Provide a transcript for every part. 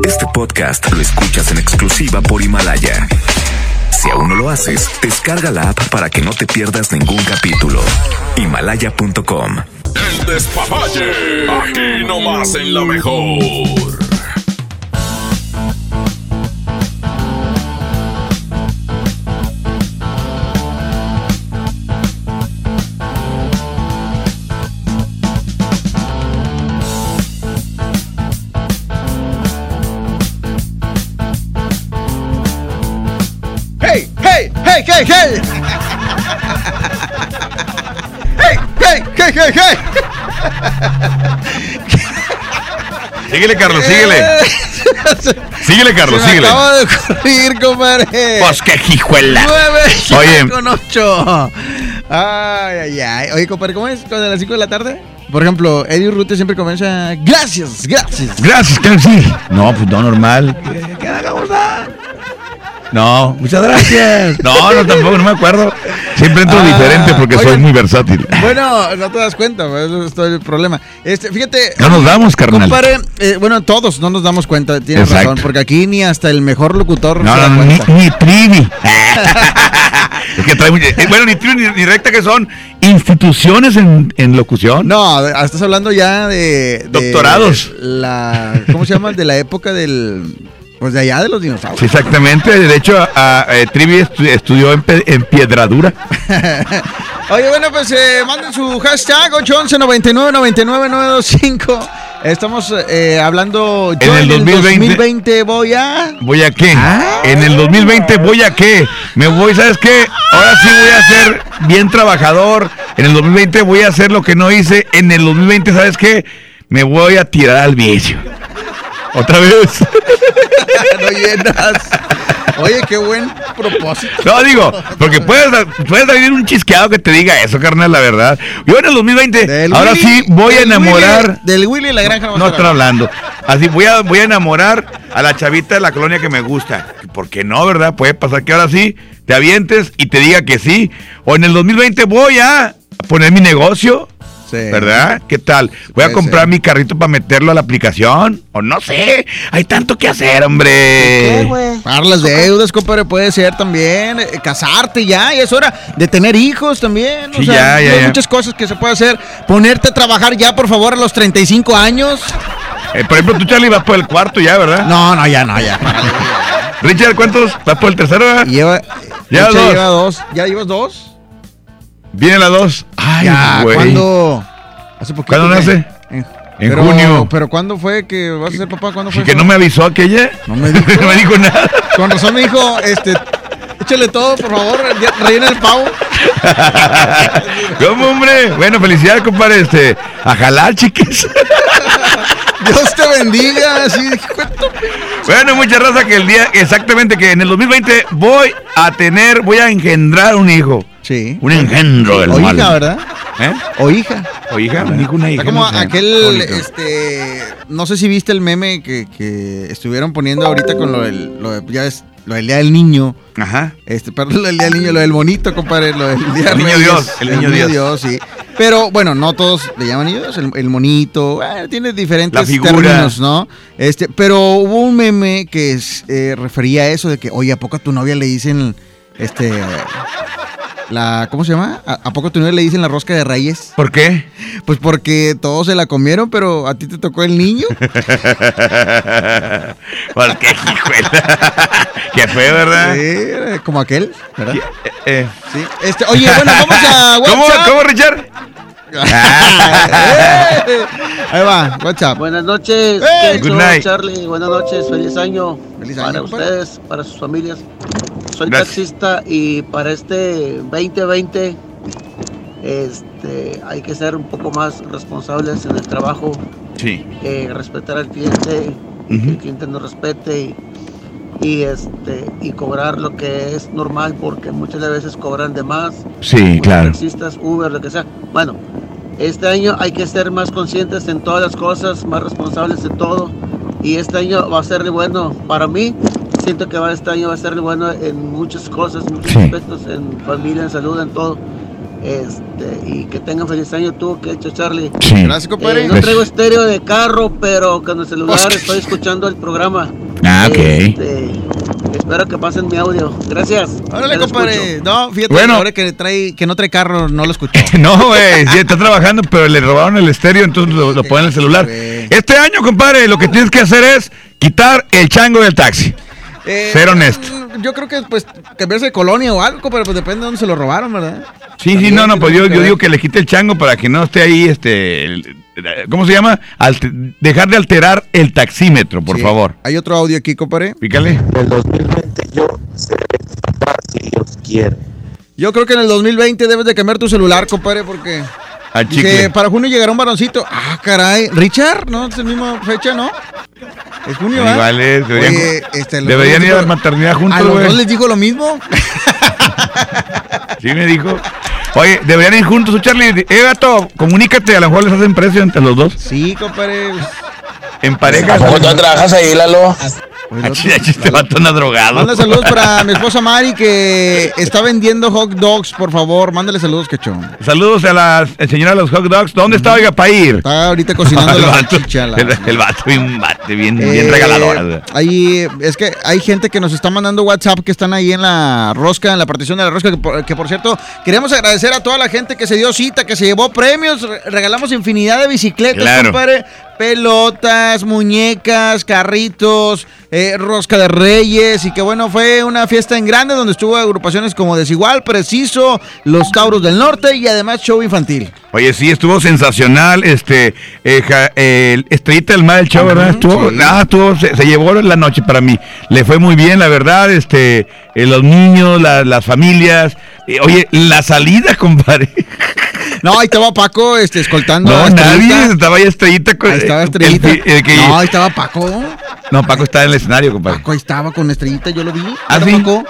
Este podcast lo escuchas en exclusiva por Himalaya. Si aún no lo haces, descarga la app para que no te pierdas ningún capítulo. Himalaya.com. El despapalle. Aquí nomás en la mejor. hey, hey! ¡Hey, hey, hey, hey, hey! síguele, Carlos, síguele. síguele, Carlos, Se me síguele. Acabo de ocurrir, compadre. Pues qué jijuela. Nueve Oye. con ocho. Ay, ay, ay. Oye, compadre, ¿cómo es? ¿Cuándo a las 5 de la tarde? Por ejemplo, Eddie Urrutia siempre comienza, gracias, gracias. Gracias, Carlos. No, pues no, normal. ¿Qué, qué, qué, no, muchas gracias. No, no, tampoco, no me acuerdo. Siempre entro Ah, diferente porque soy muy versátil. Bueno, no te das cuenta, pues, eso es todo el problema. Este, fíjate. No nos damos, carnal. Compadre, eh, bueno, todos no nos damos cuenta, tienes Exacto. razón, porque aquí ni hasta el mejor locutor No, se da no, ni, cuenta. ni trivi. es que trae muy- eh, bueno, ni trivi ni, ni recta que son instituciones en, en locución. No, estás hablando ya de, de Doctorados. La, ¿Cómo se llama? De la época del. Pues de allá de los dinosaurios. Sí, exactamente. De hecho, a, a- eh, Trivi estu- estudió en, en Piedradura. Oye, bueno, pues eh, manden su hashtag 811 99 99 925. Estamos eh, hablando. yo En el 2020. 2020 voy a. ¿Voy a qué? Ah. En el 2020 voy a qué? Me voy, ¿sabes qué? Ahora sí voy a ser bien trabajador. En el 2020 voy a hacer lo que no hice. En el 2020, ¿sabes qué? Me voy a tirar al vicio. Otra vez. no llenas. Oye, qué buen propósito. No, digo, porque puedes, puedes un chisqueado que te diga eso, carnal, la verdad. Yo en el 2020, Del ahora Willy- sí voy a enamorar. Willy- del Willy y la granja. No a estoy hablando. Así voy a, voy a enamorar a la chavita de la colonia que me gusta. ¿Por qué no, verdad? Puede pasar que ahora sí te avientes y te diga que sí. O en el 2020 voy a poner mi negocio. Sí. ¿Verdad? ¿Qué tal? Voy a comprar ser. mi carrito para meterlo a la aplicación. O no sé. Hay tanto que hacer, hombre. Pagar las deudas, compadre, puede ser también. eh, casarte ya, y es hora de tener hijos también. o Sí, sea, ya, ya, hay ya. muchas cosas que se puede hacer. Ponerte a trabajar ya, por favor, a los 35 años. Eh, por ejemplo, tú, Charlie, vas por el cuarto ya, ¿verdad? No, no, ya, no, ya. Richard, ¿cuántos? ¿Vas por el tercero? verdad? Lleva, Lleva dos. lleva dos. ¿Ya llevas dos? Viene la dos. Ay, ya, güey. ¿cuándo? Hace poquito. ¿Cuándo nace? En pero- junio. ¿Pero cuándo fue que vas a ser papá? ¿Cuándo Sí, fue? que eso? no me avisó aquella. No me dijo. no me dijo nada. Con razón me dijo, este, échale todo, por favor, rellena el pavo. ¿Cómo, hombre? Bueno, felicidades, compadre. Este, a jalar, chiquis. Dios te bendiga, tu- Bueno, mucha raza que el día, exactamente, que en el 2020 voy a tener, voy a engendrar un hijo. Sí. Un engendro del O mal. hija, ¿verdad? ¿Eh? O hija. O hija, hijo, una hija. Está como no aquel, este, no sé si viste el meme que, que estuvieron poniendo ahorita con lo del, lo de- ya es, lo del Día del Niño. Ajá. Este, perdón, lo del Día del Niño, lo del monito, compadre, lo del Día El niño Reyes, Dios, el niño Dios. sí. Pero bueno, no todos le llaman niño Dios, el, el monito, bueno, tiene diferentes La figura. términos, ¿no? Este, pero hubo un meme que es, eh, refería a eso de que, oye, ¿a poco a tu novia le dicen, este, la, ¿cómo se llama? ¿A, a poco a tu novia le dicen la rosca de reyes? ¿Por qué? Pues porque todos se la comieron, pero a ti te tocó el niño. ¿Por qué, hijuela? Qué feo, ¿verdad? Sí, eh, como aquel, ¿verdad? Eh, eh. Sí. Este, oye, bueno, vamos a ¿Cómo, WhatsApp. ¿Cómo, Richard? Ahí va, WhatsApp. Buenas noches, Hey. Good night. Charlie. Buenas noches, feliz año. Feliz año, para ustedes, para sus familias. Soy Gracias. taxista y para este 2020 este, hay que ser un poco más responsables en el trabajo, Sí. eh, respetar al cliente, y que el cliente nos respete y, y, este, y cobrar lo que es normal porque muchas de veces cobran de más. Sí, claro. taxistas, Uber, lo que sea. Bueno, este año hay que ser más conscientes en todas las cosas, más responsables de todo. Y este año va a ser bueno para mí. Siento que va, este año va a ser bueno en muchas cosas, muchos Sí. aspectos, en familia, en salud, en todo. Este, y que tengan feliz año tú, que hecho Charlie. Sí. Gracias, compadre. Eh, no traigo estéreo de carro, pero con el celular Pues- estoy escuchando el programa. Ah, ok. Este, espero que pasen mi audio. Gracias. Órale, compadre. escucho. No, fíjate, Bueno. ahora que, trae, que no trae carro, no lo escuchó. No, güey, sí, está trabajando, pero le robaron el estéreo, entonces lo, lo pone en el celular. Este año, compadre, lo que tienes que hacer es quitar el chango del taxi. Eh, Ser honesto. Yo creo que, pues, cambiarse de colonia o algo, pero pues depende de dónde se lo robaron, ¿verdad? Sí, sí, no, no, pues yo, digo que le quite el chango para que no esté ahí, este, el- ¿cómo se llama? Alte- dejar de alterar el taxímetro, por Sí. favor. Hay otro audio aquí, compadre. Pícale. el 2020 yo seré papá si Dios quiere. Yo creo que en el 2020 debes de cambiar tu celular, compadre, porque... Al Dice, para junio llegará un varoncito. Ah, caray. Richard, ¿no? Es la misma fecha, ¿no? Es junio. Igual es, deberían, Oye, este, deberían ir a la maternidad ¿A juntos, los güey. dos les digo lo mismo? Sí, me dijo. Oye, deberían ir juntos, Charlie. Eh, gato, comunícate, a lo mejor les hacen precio entre los dos. Sí, compadre. En pareja. ¿A poco tú trabajas ahí, Lalo? Pues, Este vato anda drogado. Manda saludos para mi esposa Mari que está vendiendo hot dogs, por favor. Mándale saludos, cachón. Saludos a la señora de los hot dogs. ¿Dónde está, oiga, para ir? Está ahorita cocinando el, la vato, el, el vato bien, bate, bien, Eh, bien regalador. Ahí, es que hay gente que nos está mandando WhatsApp que están ahí en la rosca, en la partición de la rosca, que por, que por cierto, queremos agradecer a toda la gente que se dio cita, que se llevó premios, re- regalamos infinidad de bicicletas, Claro. compadre, pelotas, muñecas, carritos, eh, rosca de reyes, y que bueno, fue una fiesta en grande donde estuvo agrupaciones como Desigual, Preciso, Los Tauros del Norte y además show infantil. Oye, sí, estuvo sensacional. Este, eh, ja- Estrellita del Mar del Show, ¿verdad? Estuvo, sí. estuvo, se, se llevó la noche para mí. Le fue muy bien, la verdad. Este, eh, los niños, la- las familias. Eh, oye, la salida, compadre. No, ahí estaba Paco este, escoltando No, a nadie. Estaba ahí Estrellita. con- Ahí estaba el- Estrellita. el- el que- no, ahí estaba Paco. no, Paco está en el escenario, compadre. Paco ahí estaba con Estrellita, yo lo vi. ¿Ah, ¿Era sí? Paco?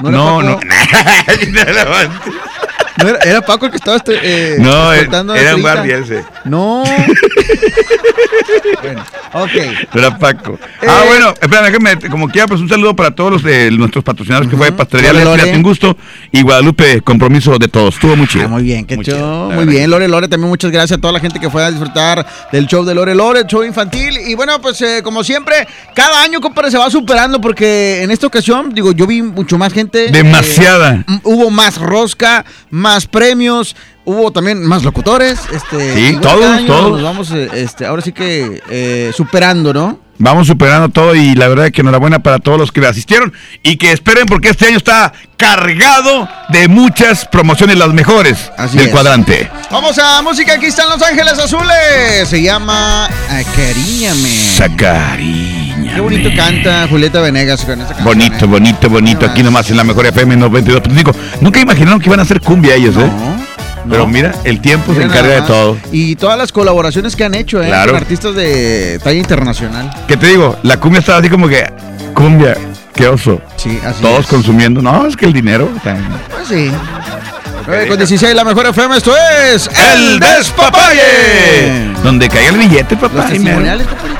¿No era No, Paco? no. ¿No era, era Paco el que estaba este, eh, No, a era un Estrellita? guardia ese. No. bueno, ok. Era Paco. Ah, Eh, bueno, espérame, déjame, como quiera, pues un saludo para todos los de nuestros patrocinadores que fue Pastelería Lore, un gusto. Y Guadalupe, compromiso de todos. Estuvo muy chido. Ah, muy bien, qué Muy chido, Muy bien, Lore Lore, también muchas gracias a toda la gente que fue a disfrutar del show de Lore Lore, el show infantil. Y bueno, pues eh, como siempre, cada año, compadre, se va superando porque en esta ocasión, digo, yo vi mucho más gente. eh, Demasiada. hubo más rosca, más premios, hubo también más locutores. Este, Sí, bueno, todos, año todos. Nos vamos, eh, este, ahora sí que eh, superando, ¿no? Vamos superando todo y la verdad es que enhorabuena para todos los que asistieron y que esperen porque este año está cargado de muchas promociones, las mejores Así del es. cuadrante. Vamos a música, aquí están Los Ángeles Azules. Se llama Acariñame. Sacariña. Qué bonito canta Julieta Venegas con canción. Bonito, ¿eh? bonito, bonito. Aquí más. nomás en la mejor FM 92.5. Nunca imaginaron que iban a hacer cumbia ellos, ¿eh? No, Pero no. mira, el tiempo se encarga de todo. Y todas las colaboraciones que han hecho, ¿eh? Claro. Con artistas de talla internacional. ¿Qué te digo? La cumbia estaba así como que, cumbia, qué oso. Sí, así Todos es. consumiendo. No, es que el dinero. también. Pues sí. Con 16, la mejor FM, esto es ¡El Despapalle! Donde caiga el billete, Los papá. me- testimoniales, compadre.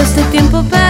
Este tiempo perdido,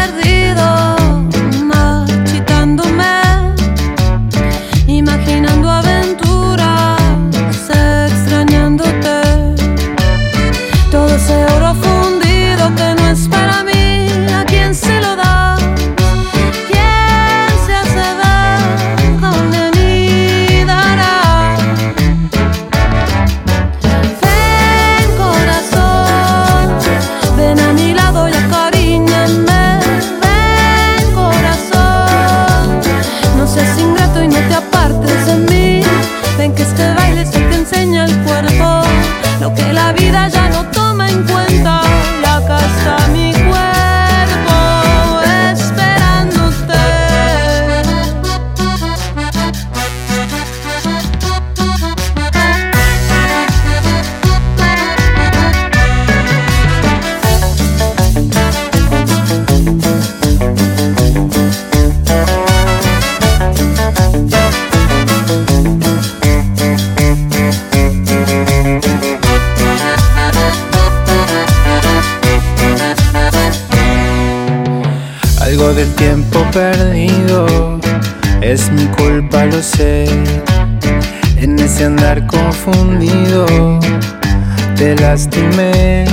Del tiempo perdido es mi culpa, lo sé. En ese andar confundido, te lastimé.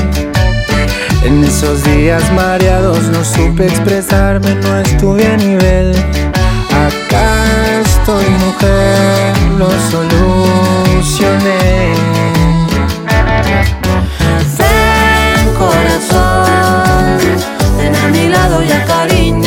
En esos días mareados no supe expresarme, no estuve a nivel. Acá estoy mujer, lo solucioné. Ven corazón, ven a mi lado y acariñame.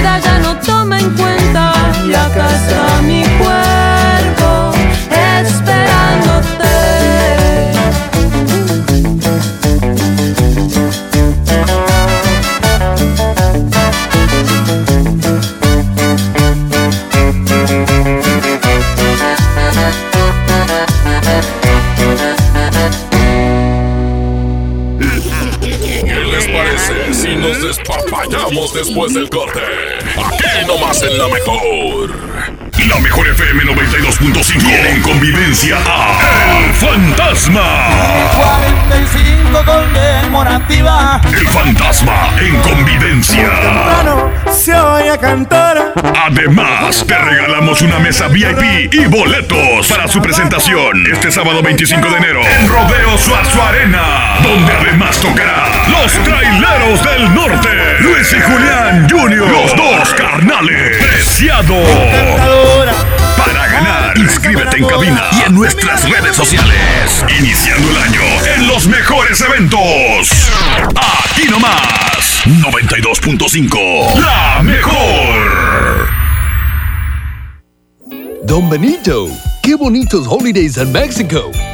vida ya no toma en cuenta. Y acá está mi cuerpo esperándote. ¿Qué les parece si nos despapallamos después del corte? Fantasma. 45 conmemorativa. El Fantasma en convivencia. Temprano se oye cantar. Además, te regalamos una mesa VIP y boletos para su presentación este sábado 25 de enero en Rodeo Suazo Arena, donde además tocará Los Traileros del Norte, Luis y Julián Junior, los dos carnales, Preciado. Ganar, inscríbete en cabina y en nuestras redes sociales. Iniciando el año en los mejores eventos. Aquí nomás, 92.5, la mejor. Don Benito, qué bonitos holidays en México.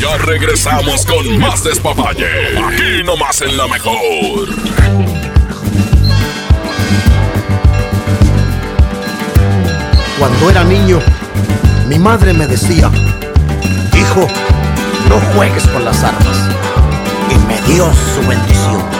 Ya regresamos con más despapalle. Aquí nomás en la mejor. Cuando era niño, mi madre me decía, hijo, no juegues con las armas. Y me dio su bendición.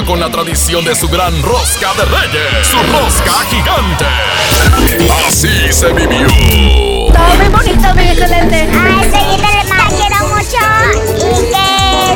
continúa con la tradición de su gran rosca de reyes, su rosca gigante. Así se vivió. Todo muy bonito, muy excelente. Ay, seguidores, te quiero mucho y que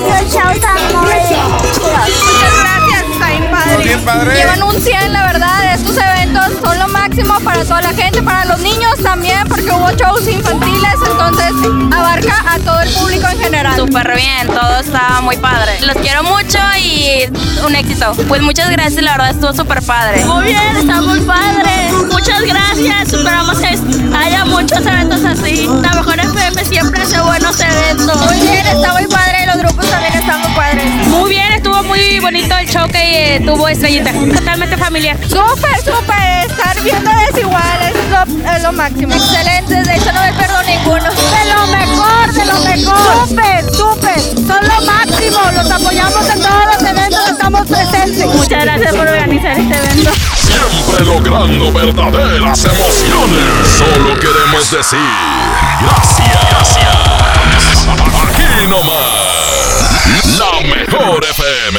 sus shows son muy chidos. Muchas gracias, está bien padre. Bien padre. Llevan un 100, la verdad. Estos eventos son lo máximo para toda la gente, para los niños también, porque hubo shows infantiles, entonces abarca a todo el público en general. Súper bien, todo está muy padre. Los quiero mucho y un éxito. Pues muchas gracias, la verdad estuvo súper padre. Muy bien, está muy padre. Muchas gracias. Esperamos que haya muchos eventos así. La mejor FM siempre hace buenos eventos. Muy bien, está muy padre. Los grupos también están muy padres. Muy bien, estuvo muy bonito el show que eh, tuvo Estrellita. Totalmente familiar. Súper, súper. Estar viendo desiguales es lo, es lo máximo. Excelente, de hecho no me perdo ninguno. De lo mejor, de lo mejor. Súper, súper. Son lo máximo. Los apoyamos en todos los eventos, estamos presentes. Muchas gracias por organizar este logrando verdaderas emociones. Solo queremos decir gracias. Gracias. Aquí nomás. La mejor FM.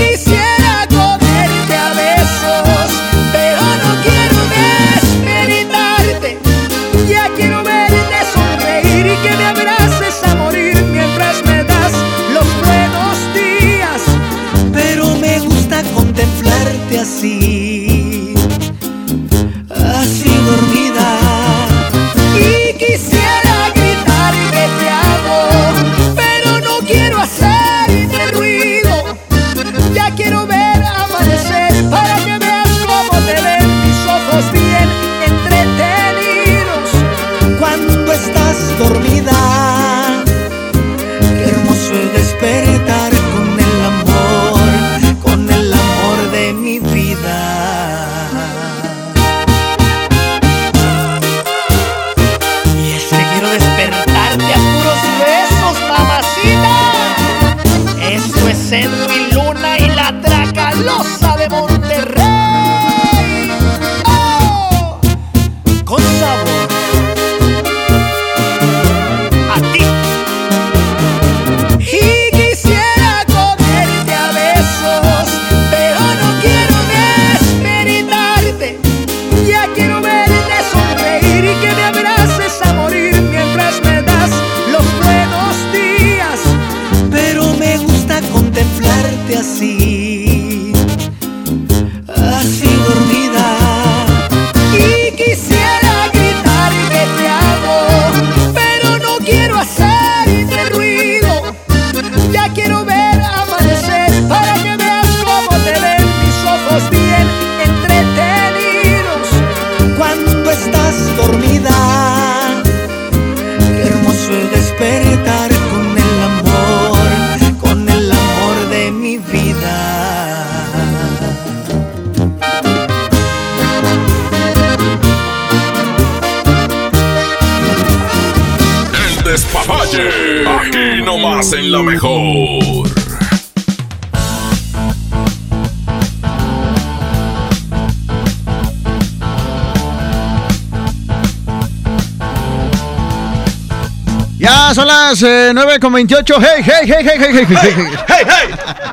Ya son las eh, 9 con 28. Hey, hey, hey, hey, hey, hey, hey, hey, hey. ¡Hey,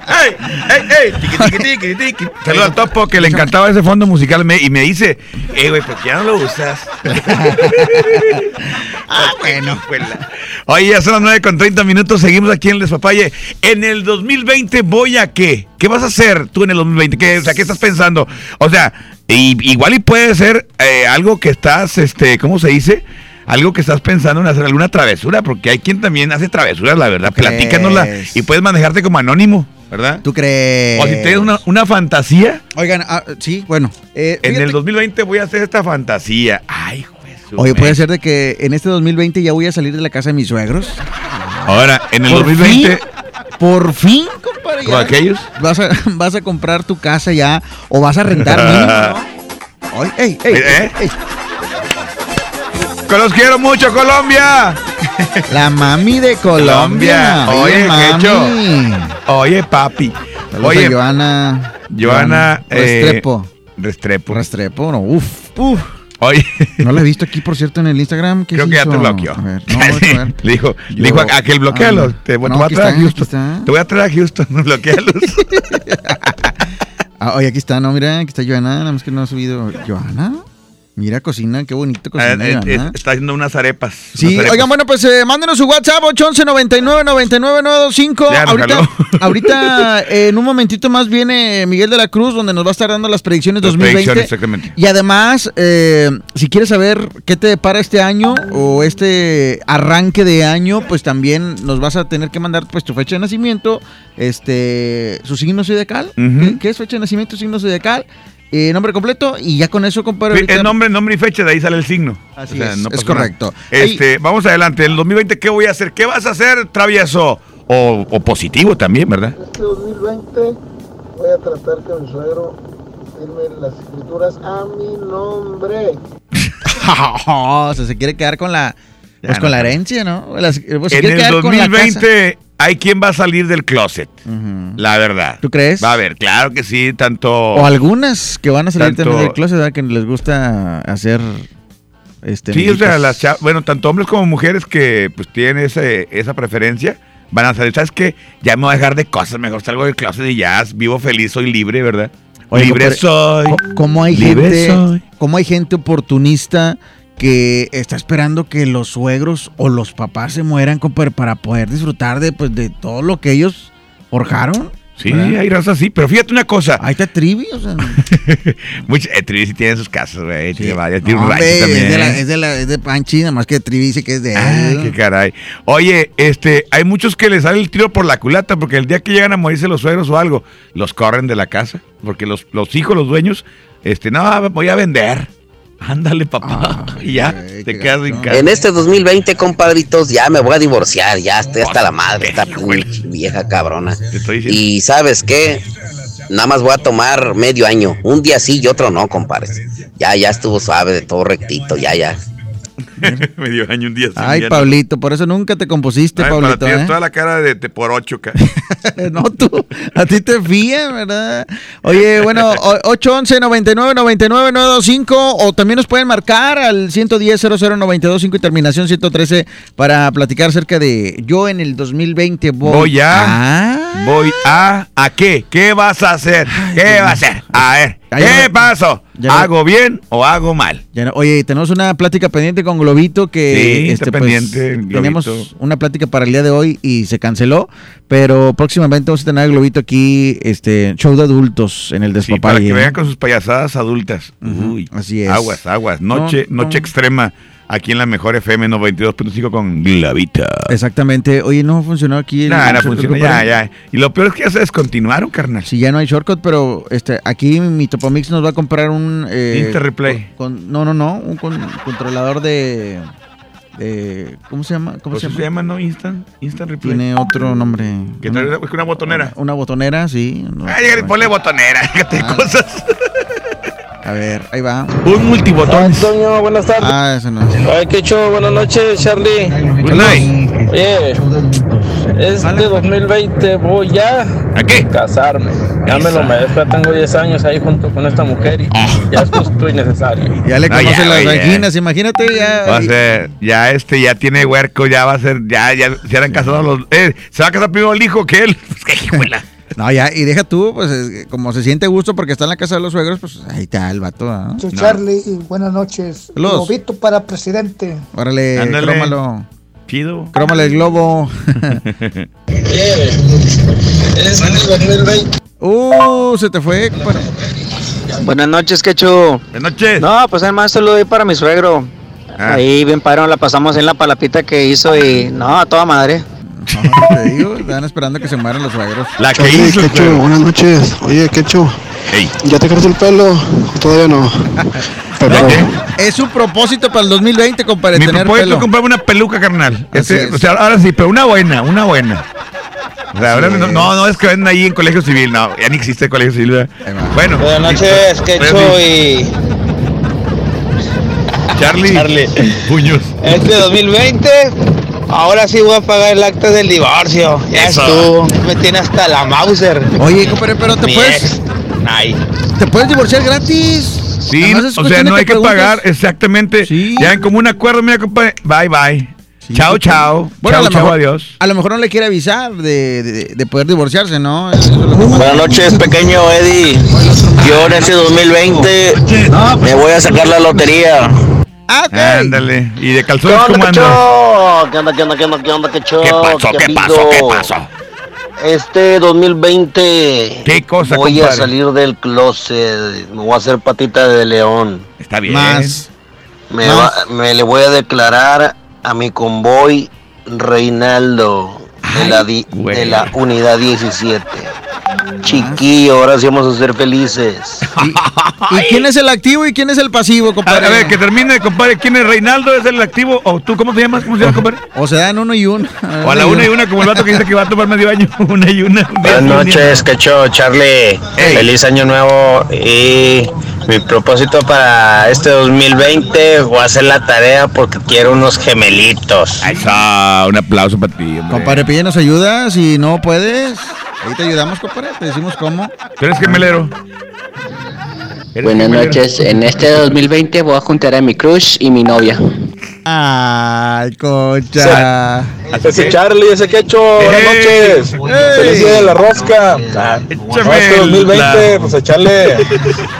hey! ¡Hey, hey! Tiqui, tiqui, tiqui, tiqui. Saludos al Topo que le encantaba ese fondo musical me- y me dice, eh, güey, ¿por qué ya no lo usas? ah, bueno. Oye, ya son las 9 con 30 minutos, seguimos aquí en el Despapalle. En el 2020 voy a qué? ¿Qué vas a hacer tú en el 2020? ¿Qué, o sea, ¿qué estás pensando? O sea, y- igual y puede ser eh, algo que estás, este, ¿cómo se dice? Algo que estás pensando en hacer alguna travesura, porque hay quien también hace travesuras, la verdad. crees? Platícanosla y puedes manejarte como anónimo, ¿verdad? ¿Tú crees? O si tienes una, una fantasía. Oigan, ah, sí, bueno. eh, En el 2020 voy a hacer esta fantasía. Ay, juez. Oye, puede ser de que en este 2020 ya voy a salir de la casa de mis suegros. Ahora, en el Por 2020. fin, por fin, compadre. ¿Como ya aquellos? Vas a, vas a comprar tu casa ya o vas a rentar mínimo, ¿no? Ay, ey, ey, ¿Eh? ey. ¡Que los quiero mucho, Colombia! La mami de Colombia. Oye, mami. Quecho. Oye, papi. Saludos Oye, Joana. Joana. eh, Restrepo. Restrepo. Restrepo, no, uf, uf. Oye. No la he visto aquí, por cierto, en el Instagram. ¿Qué Creo que ya te bloqueó. A ver, no, a ver. Le dijo, Yo- le dijo a aquel bloquealo. Ah, te, voy a traer a Houston. Te voy a traer a Houston, bloquealos. Ah, oye, aquí está, no, mira, aquí está Joana, nada más que no ha subido. ¿Joana? Mira, cocina, qué bonito cocina, Eh, eh, está haciendo unas arepas. Sí, unas arepas. oigan, bueno, pues eh, mándenos su WhatsApp 811 99 99 925. Ya Ahorita, ahorita eh, en un momentito más viene Miguel de la Cruz, donde nos va a estar dando las predicciones Las 2020. predicciones, exactamente. Y además, eh, si quieres saber qué te depara este año o este arranque de año, pues también nos vas a tener que mandar pues tu fecha de nacimiento, este, su signo zodiacal. ¿qué, qué es fecha de nacimiento, signo zodiacal, eh, nombre completo y ya con eso, compadre. ahorita- El nombre, nombre y fecha, de ahí sale el signo. Así es, no es pasa correcto. Este, vamos adelante. El 2020, ¿qué voy a hacer? ¿Qué vas a hacer, travieso? O, o positivo también, ¿verdad? Este 2020 voy a tratar que mi suegro firme las escrituras a mi nombre. o sea, se quiere quedar con la, pues Ya con no. la herencia, ¿no? Las- pues, se en quiere el quedar con la casa. 2020 hay quien va a salir del closet. La verdad. ¿Tú crees? Va a haber, claro que sí, tanto. O algunas que van a salir Tanto- también del closet, ¿verdad? Que les gusta hacer este Sí, o sea, las cha- bueno, tanto hombres como mujeres que pues tienen ese, esa preferencia van a salir. ¿Sabes qué? Ya me voy a dejar de cosas, mejor salgo del closet y ya vivo feliz, soy libre, ¿verdad? Oye, libre soy. ¿Cómo hay libre gente, soy. cómo hay gente oportunista que está esperando que los suegros o los papás se mueran compadre, para poder disfrutar de pues de todo lo que ellos forjaron? Sí, ¿verdad? hay raza así, pero fíjate una cosa. Ahí está Trivi, o sea. Mucho, eh, Trivi sí tiene sus casas, güey. Tiene varias, tiene No, un rancho hombre, también. es de, la, es, de la- es de Panchi, nada más que Trivi dice que es de él. Ay, qué caray. Oye, este, hay muchos que les sale el tiro por la culata porque el día que llegan a morirse los suegros o algo, los corren de la casa porque los, los hijos, los dueños, este, no, voy a vender. Ándale, papá. y ya, te quedas sin casa. En este 2020, compadritos, ya me voy a divorciar, ya estoy hasta la madre, esta pinche vieja cabrona. Y sabes qué, nada más voy a tomar medio año, un día sí y otro no, compadres. Ya, ya estuvo suave, de todo rectito, ya, ya. Medio año, un día. Ay, ya no. Pablito, por eso nunca te compusiste, Ay, para Pablito. ti ¿eh? toda la cara de, de por ocho, no, tú, a ti te fías, ¿verdad? Oye, bueno, o- 811 99 99 925 o también nos pueden marcar al 110 00 925 y terminación 113 para platicar acerca de yo en el 2020 voy, Voy a. Ah. Voy a. ¿A qué? ¿Qué vas a hacer? ¿Qué vas a hacer? A ver. ¿Qué pasó? ¿Hago bien o hago mal? No- oye, tenemos una plática pendiente con Globito que Sí, está pues, pendiente, Globito. teníamos una plática para el día de hoy y se canceló, pero próximamente vamos a tener a Globito aquí, este show de adultos en el Sí, para despapalle. que vean con sus payasadas adultas. Uy, así es. Aguas, aguas. Noche, No, noche no. extrema aquí en la mejor FM 92.5 con Glavita. Exactamente. Oye, no funcionó aquí. el- Nah, no ya, ya. Y lo peor es que ya se descontinuaron, carnal. Sí, ya no hay shortcut, pero este, aquí mi Topomix nos va a comprar un... eh, Interreplay. con- no, no, no, un con- controlador de, de... ¿Cómo se llama? ¿Cómo ¿Cómo se se llama? llama, no? Instant, Instant Replay. Tiene otro nombre. Que una- una botonera. Una botonera, sí. no- Ay, ponle botonera, fíjate cosas. A ver, ahí va. Un multibotón. Antonio, buenas tardes. Ah, eso no es. Ay, qué show, buenas noches, Charlie. Good night. Oye, este 2020 voy ya ¿A qué? casarme. Ya me lo merezco, tengo 10 años ahí junto con esta mujer y ya es justo y necesario. Ya le No, conocen ya, las anginas, imagínate ya. Va a ser, ya este ya tiene huerco, ya va a ser, ya, ya se eran casados los. Eh, se va a casar primero el hijo que él. No, ya, y deja tú, pues como se siente gusto porque está en la casa de los suegros, pues ahí está el vato. Soy Charlie y buenas noches. Saludos. Globito para presidente. Órale, Ándale. crómalo. Chido. Crómale el globo. 2020. uh, se te fue. Buenas noches, Quechu. Buenas noches. No, pues además solo doy para mi suegro. Ah. Ahí bien parón, la pasamos en la palapita que hizo y no, a toda madre. No, te digo, están esperando que se mueran los suegros. La que Oye, hizo. Quechu, buenas noches. Oye, Quechu, Ey. ¿ya te cortaste el pelo? ¿O Todavía no. Pero, Es su propósito para el 2020, compadre, Mi tener propósito pelo. es comprarme una peluca, carnal. Este, es. o sea, ahora sí, pero una buena, una buena. O sea, ahora no, no, no es que venden ahí en colegio civil, no, ya ni existe el colegio civil. Bueno. Buenas noches. Quechu Bueno, y Charlie. Charlie. Puños. Este 2020, ahora sí voy a pagar el acta del divorcio. Ya Eso. estuvo. Me tiene hasta la Mauser. Oye, compadre, pero te Mi puedes, ex. Ay. te puedes divorciar gratis. Sí, Nada más es o sea, cuestión de no hay que pagar exactamente. Sí. Ya en común acuerdo, mira, compadre. Bye, bye. chao, sí, chao. Bueno, a chao, lo chao, mejor- adiós. A lo mejor no le quiere avisar de, de- de poder divorciarse, ¿no? Eso es lo que pasa. Buenas noches, pequeño Eddie. Yo en este 2020 me voy a sacar la lotería. Ah. Ándale. ¿Y de ¿Qué calzones cómo qué anda? show? ¿Qué onda, qué onda, qué onda, qué onda, qué show? ¿Qué pasó? ¿Qué pasó? ¿Qué pasó? Este 2020 ¿Qué cosa, voy a salir del closet, me voy a hacer patita de león. Está bien. Más. Me, Más. va- me le voy a declarar a mi convoy Reinaldo de la, di- de la unidad 17. Chiquillo, ahora sí vamos a ser felices. ¿Y quién es el activo y quién es el pasivo, A, compadre? a ver, que termine, compadre. ¿Quién es Reinaldo? ¿Es el activo? ¿O tú cómo te llamas? ¿Cómo se llama, compadre? O se dan uno y uno. O a la una y una, como el vato que dice que va a tomar medio año. Una y una. Buenas noches, Cacho, Charlie. Hey. Feliz año nuevo. Y mi propósito para este 2020 voy a hacer la tarea porque quiero unos gemelitos. Eso, un aplauso para ti, hombre. Compadre, pídenos ayuda si no puedes. Ahí te ayudamos, compadre. Te decimos cómo. ¿Tú eres gemelero? ¿Eres Buenas gemelero? noches, en este 2020 voy a juntar a mi crush y mi novia. Ay, concha. Ese Charlie, ese quecho, buenas noches. Feliz día de la rosca. Ah, no, este el- 2020, la- pues echarle,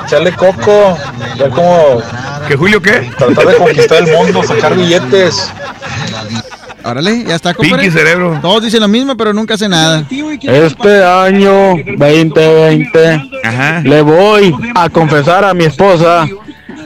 echarle coco, ver cómo ¿Que Julio qué? tratar de conquistar el mundo, sacar billetes. Órale, ya está, compadre. Pinky cerebro. Todos dicen lo mismo, pero nunca hace nada. Este año 2020 Ajá. le voy a confesar a mi esposa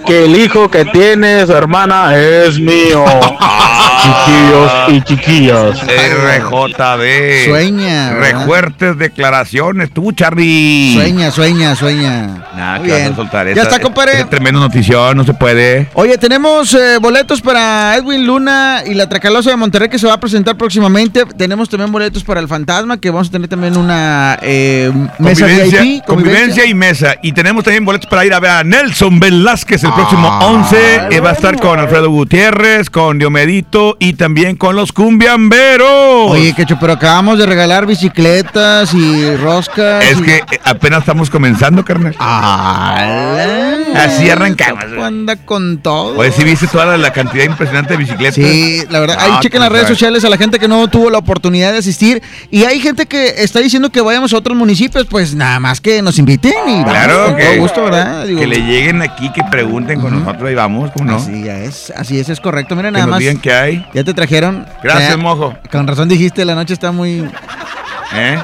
que el hijo que tiene su hermana es mío. Chiquillos y chiquillas. RJB. Sueña. Refuertes declaraciones. Tú, Charlie. Sueña, sueña, sueña. Nah, Muy que vas bien. a soltar Ya esa- está, compadre. esa tremenda notición, no se puede. Oye, tenemos eh, boletos para Edwin Luna y la Tracalosa de Monterrey que se va a presentar próximamente. Tenemos también boletos para el Fantasma, que vamos a tener también una eh, mesa Convivencia, VIP. convivencia y mesa. Y tenemos también boletos para ir a ver a Nelson Velázquez el el próximo 11 eh, va a estar con Alfredo Gutiérrez, con Diomedito y también con los Cumbiamberos. Oye, Quecho, pero acabamos de regalar bicicletas y roscas. Es y- que apenas estamos comenzando, carnal. Así arrancamos. Anda con todo. Oye, ¿sí viste toda la, la cantidad impresionante de bicicletas? Sí, la verdad. No, ahí chequen las redes sociales a la gente que no tuvo la oportunidad de asistir. Y hay gente que está diciendo que vayamos a otros municipios, pues nada más que nos inviten y vamos Claro, con que, todo gusto, ¿verdad? Digo, que le lleguen aquí, que pregunten con nosotros y vamos, ¿cómo no? Así ya es, así es, es correcto. Mira, Que nada nos más. digan qué hay. Ya te trajeron. Gracias, Ya- mojo. Con razón dijiste, la noche está muy. ¿Eh?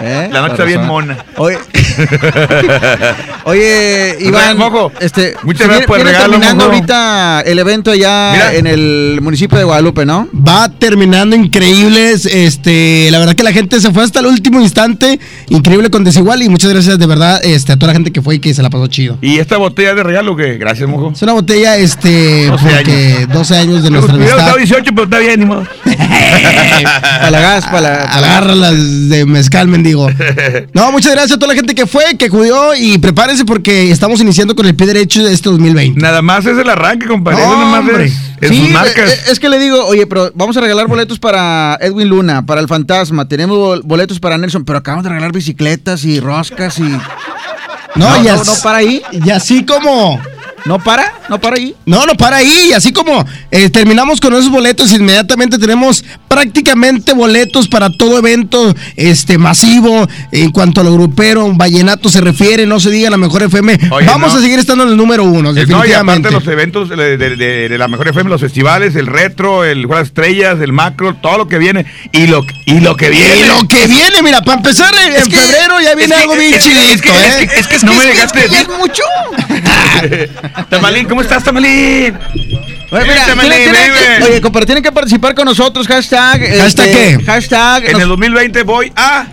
¿Eh? La noche está bien mona. Oye, Oye, Iván, Mojo, este, muchas gracias por el regalo, terminando Mojo. ahorita el evento allá Mira. en el municipio de Guadalupe, ¿no? Va terminando increíbles. Este, la verdad que la gente se fue hasta el último instante. Increíble con Desigual. Y muchas gracias de verdad este, a toda la gente que fue y que se la pasó chido. ¿Y esta botella de regalo qué? Gracias, mojo. Es una botella, este, 12 porque 12 años de nuestra amistad. estado 18, pero está bien, ni modo. Para la gas, para la. Agárralas de mezcal, mendigo. No, muchas gracias a toda la gente que fue, que acudió y prepárense porque estamos iniciando con el pie derecho de este 2020. Nada más es el arranque, compadre. No, nomás es en Sí, sus marcas. eh, es que le digo, oye, pero vamos a regalar boletos para Edwin Luna, para el Fantasma, tenemos bol- boletos para Nelson, pero acabamos de regalar bicicletas y roscas y. No, No, y no, no para ahí. Y así como. ¿No para? ¿No para ahí? No, no para ahí. Y así como eh, terminamos con esos boletos, inmediatamente tenemos prácticamente boletos para todo evento este masivo. En cuanto a lo grupero, vallenato se refiere, no se diga la mejor FM. Oye, Vamos no. a seguir estando en el número uno, Eh, No, y definitivamente. aparte los eventos de, de- de- de la mejor FM, los festivales, el retro, el Juego de Estrellas, el macro, todo lo que viene. Y lo, y lo que viene. Y lo que viene, mira, para empezar en, en que- febrero ya viene algo bien chidito, es que- ¿eh? es que- es que no me dejaste decir. es mucho. Tamalín, ¿cómo estás, Tamalín? Oye, mira, Tamalín, tiene- que- oye, compadre, tienen que participar con nosotros. Hashtag. ¿Hashtag este, qué? Hashtag. En nos- el 2020 voy a.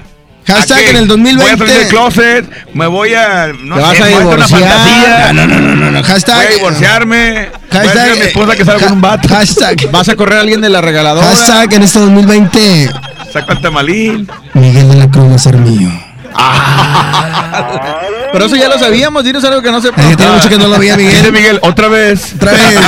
Hashtag ¿a en el 2020. Voy a salir del closet, me voy a. No Te vas sé, a hacer una divorciar. fantasía. No, no, no, no, no, hashtag. Voy a divorciarme. voy a Hashtag, a mi esposa que salga con un vato. Hashtag. Vas a correr a alguien de la regaladora. Hashtag en este 2020. Saca el tamalín. Miguel de la Cruz va a ser mío. Pero eso ya lo sabíamos. Dinos algo que no sepa. Es que tiene mucho que no lo veía, Miguel. Dice Miguel, otra vez. Otra vez.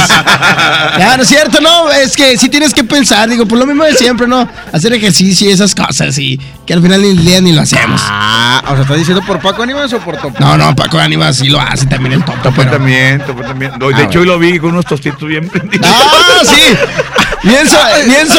Ya, no es cierto, no. Es que sí tienes que pensar, digo, por lo mismo de siempre, ¿no? Hacer ejercicio y esas cosas, y que al final del día ni lo hacemos. Ah, o sea, ¿estás diciendo por Paco Ánimas o por Topo? No, no, Paco Ánimas sí lo hace también el topo, Topo pero... también, Topo también. No, de Ah, hecho, hoy lo vi con unos tostitos bien prendidos. ¡Ah, sí! Bien, so-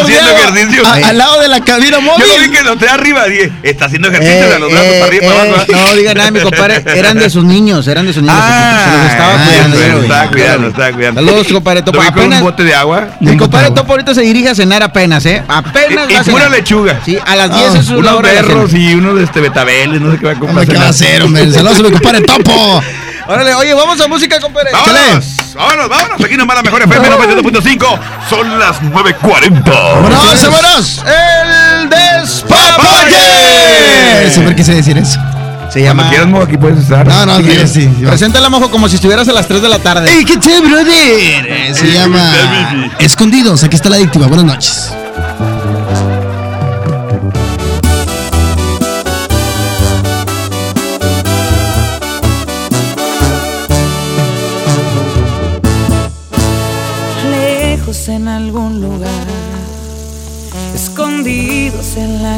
bien ejercicio. a- al lado de la cabina móvil. Yo lo vi que lo tenía arriba. Dije, está haciendo ejercicio Eh, de los brazos eh, para arriba y para eh, abajo. no diga nada, mi compadre. Eran de sus niños, eran de sus niños. Ah, se los estaba ah, cuidando. vi. estaba cuidando, estaba cuidando. Saludos, compadre Topo. Lo vi con Apenas, un bote de agua. mi compadre Topo ahorita se dirige a cenar apenas, ¿eh? Apenas Y, va a y pura cenar. lechuga. Sí, a las 10 Ah, es su unos cena. y unos este, betabeles, no sé qué va a comprar. ¿qué va a hacer, hombre? Saludos a mi compadre Topo. Órale, oye, vamos a música, compadre. Vámonos, vámonos, vámonos. Aquí nomás la mejor FM 92.5. Son las 9.40. ¡Vámonos, vámonos! El despapalle. Siempre quise decir eso. Se Cuando llama. quieras, Mo, aquí puedes estar. No, no, sí, sí. sí. Preséntala, mojo, como si estuvieras a las 3 de la tarde. ¡Ey, qué chévere, brother! Eh, Se llama Escondidos. Aquí está la adictiva. Buenas noches.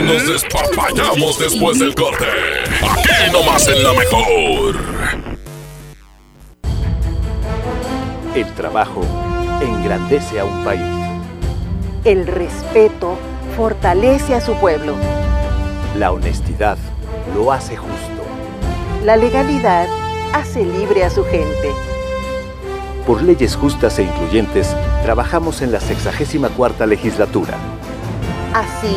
nos despapallamos después del corte? Aquí nomás en la mejor. El trabajo engrandece a un país. El respeto fortalece a su pueblo. La honestidad lo hace justo. La legalidad hace libre a su gente. Por leyes justas e incluyentes, trabajamos en la 64 legislatura. Así,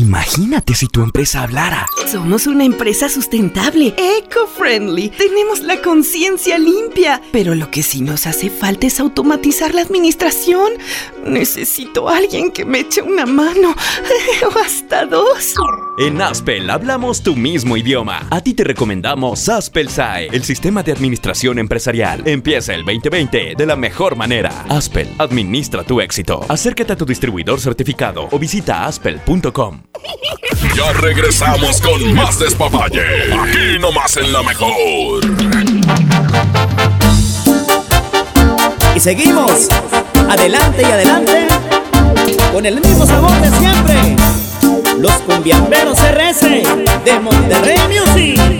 Imagínate si tu empresa hablara. Somos una empresa sustentable, eco-friendly. Tenemos la conciencia limpia. Pero lo que sí nos hace falta es automatizar la administración. Necesito a alguien que me eche una mano. o hasta dos. En Aspel hablamos tu mismo idioma. A ti te recomendamos Aspel SAE, el sistema de administración empresarial. Empieza el 2020 de la mejor manera. Aspel, administra tu éxito. Acércate a tu distribuidor certificado o visita aspel.com. Ya regresamos con más despapalle. Aquí nomás en la mejor. Y seguimos adelante y adelante con el mismo sabor de siempre. Los cumbiamberos RS de Monterrey Music.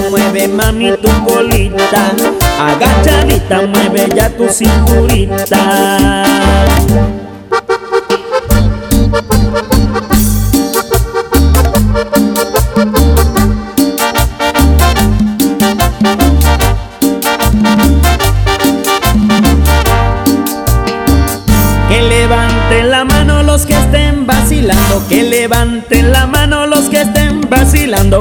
mueve mami tu colita, agachadita mueve ya tu cinturita. Que levanten la mano los que estén vacilando, que levanten la mano los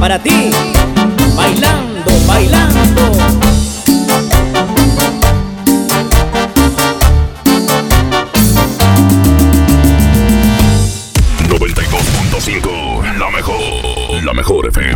Para ti, bailando, bailando. 92.5, la mejor, la mejor FM.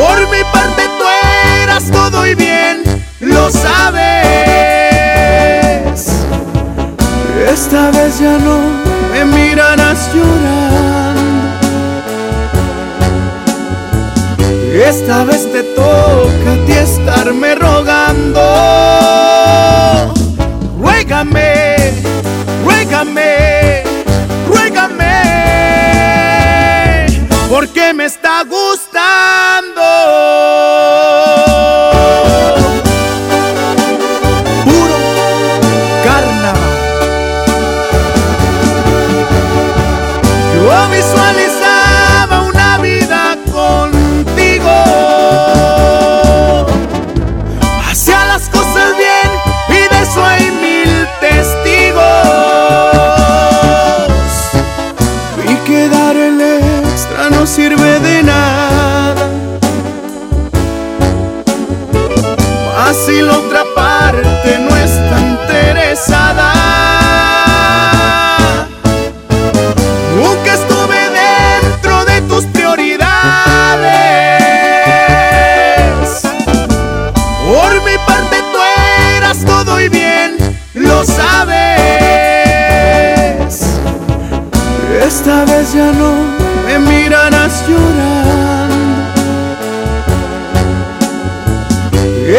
Por mi parte tú eras todo y bien, lo sabes. Esta vez ya no me mirarás llorando. Esta vez te toca a ti estarme rogando. Ruégame, ruégame, ruégame, porque me está gustando.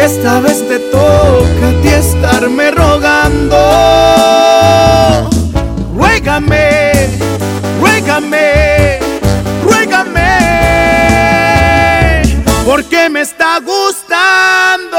Esta vez te toca a ti estarme rogando. Ruégame, ruégame, ruégame, porque me está gustando.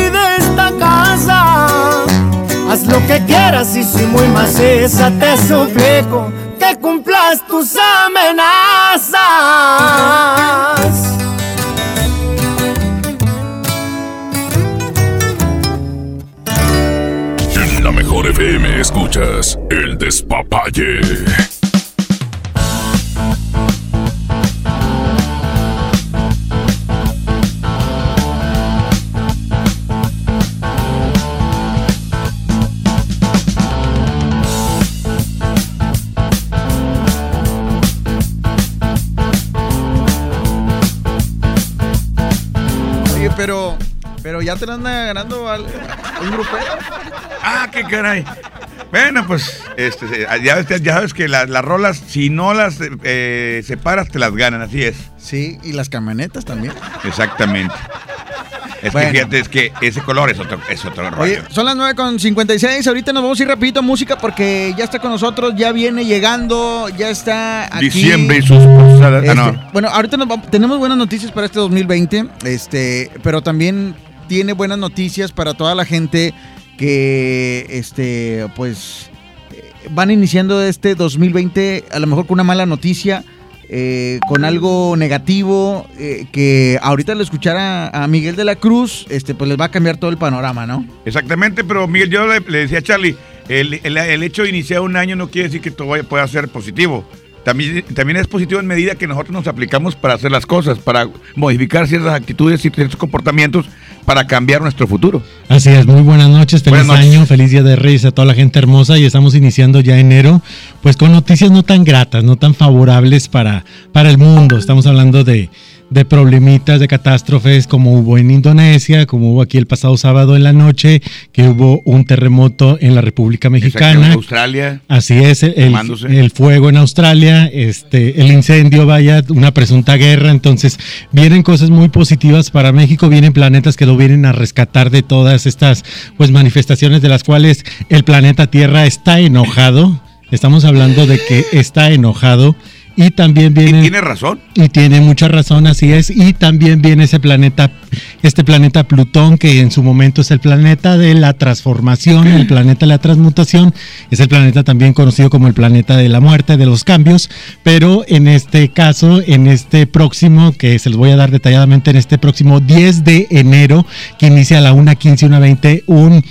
Haz lo que quieras y si muy maciza te suplico que cumplas tus amenazas. En la mejor FM escuchas el despapalle. Pero, pero ya te la anda ganando al, un grupero. Ah, qué caray. Bueno, pues este, ya, ya sabes que las, rolas, si no las eh, separas, te las ganan, así es. Sí, y las camionetas también. Exactamente. Es que fíjate, es que ese color es otro, es otro rollo. son las 9.56, ahorita nos vamos a ir rapidito a música porque ya está con nosotros, ya viene llegando, ya está aquí. Diciembre y sus posadas. Ah, este, bueno, ahorita tenemos buenas noticias para este 2020, este, pero también tiene buenas noticias para toda la gente que, este, pues, van iniciando este 2020 a lo mejor con una mala noticia eh, con algo negativo, eh, que ahorita al escuchar a, Miguel de la Cruz, este, pues les va a cambiar todo el panorama, ¿no? Exactamente, pero Miguel, yo le, decía a Charlie, el, hecho de iniciar un año no quiere decir que todo pueda ser positivo. También, también es positivo en medida que nosotros nos aplicamos para hacer las cosas, para modificar ciertas actitudes y ciertos comportamientos para cambiar nuestro futuro. Así es, muy buenas noches, feliz año, feliz día de Reyes a toda la gente hermosa y estamos iniciando ya enero, pues con noticias no tan gratas, no tan favorables para, para el mundo. Estamos hablando de, de problemitas, de catástrofes como hubo en Indonesia, como hubo aquí el pasado sábado en la noche, que hubo un terremoto en la República Mexicana. En Australia. Así es, el, el, fuego en Australia, este, el incendio, vaya, una presunta guerra. Entonces, vienen cosas muy positivas para México, vienen planetas que lo vienen a rescatar de todas estas pues manifestaciones de las cuales el planeta Tierra está enojado. Estamos hablando de que está enojado Y también viene. tiene razón. Y tiene mucha razón, así es. Y también viene ese planeta, este planeta Plutón, que en su momento es el planeta de la transformación, el planeta de la transmutación. Es el planeta también conocido como el planeta de la muerte, de los cambios. Pero en este caso, en este próximo, que se los voy a dar detalladamente en este próximo 10 de enero, que inicia a la 1.15 y 1.20, un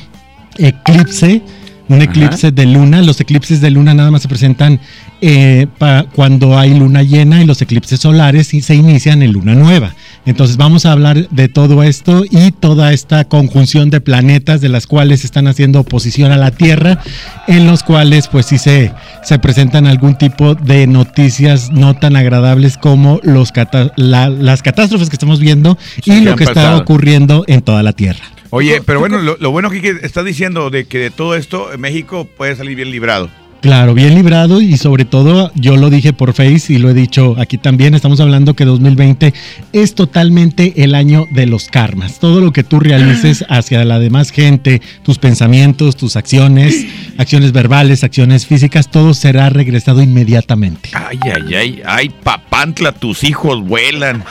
eclipse un eclipse de luna. Los eclipses de luna nada más se presentan eh, pa- cuando hay luna llena y los eclipses solares y se inician en luna nueva. Entonces vamos a hablar de todo esto y toda esta conjunción de planetas de las cuales están haciendo oposición a la Tierra, en los cuales pues sí se, se presentan algún tipo de noticias no tan agradables como los cata- la- las catástrofes que estamos viendo Sí, y lo que está ocurriendo en toda la Tierra. Oye, pero bueno, lo, lo bueno que que estás diciendo de que de todo esto México puede salir bien librado. Claro, bien librado y sobre todo yo lo dije por Face y lo he dicho aquí también, estamos hablando que 2020 es totalmente el año de los karmas. Todo lo que tú realices hacia la demás gente, tus pensamientos, tus acciones, acciones verbales, acciones físicas, todo será regresado inmediatamente. Ay, ay, ay, ay, papantla, tus hijos vuelan.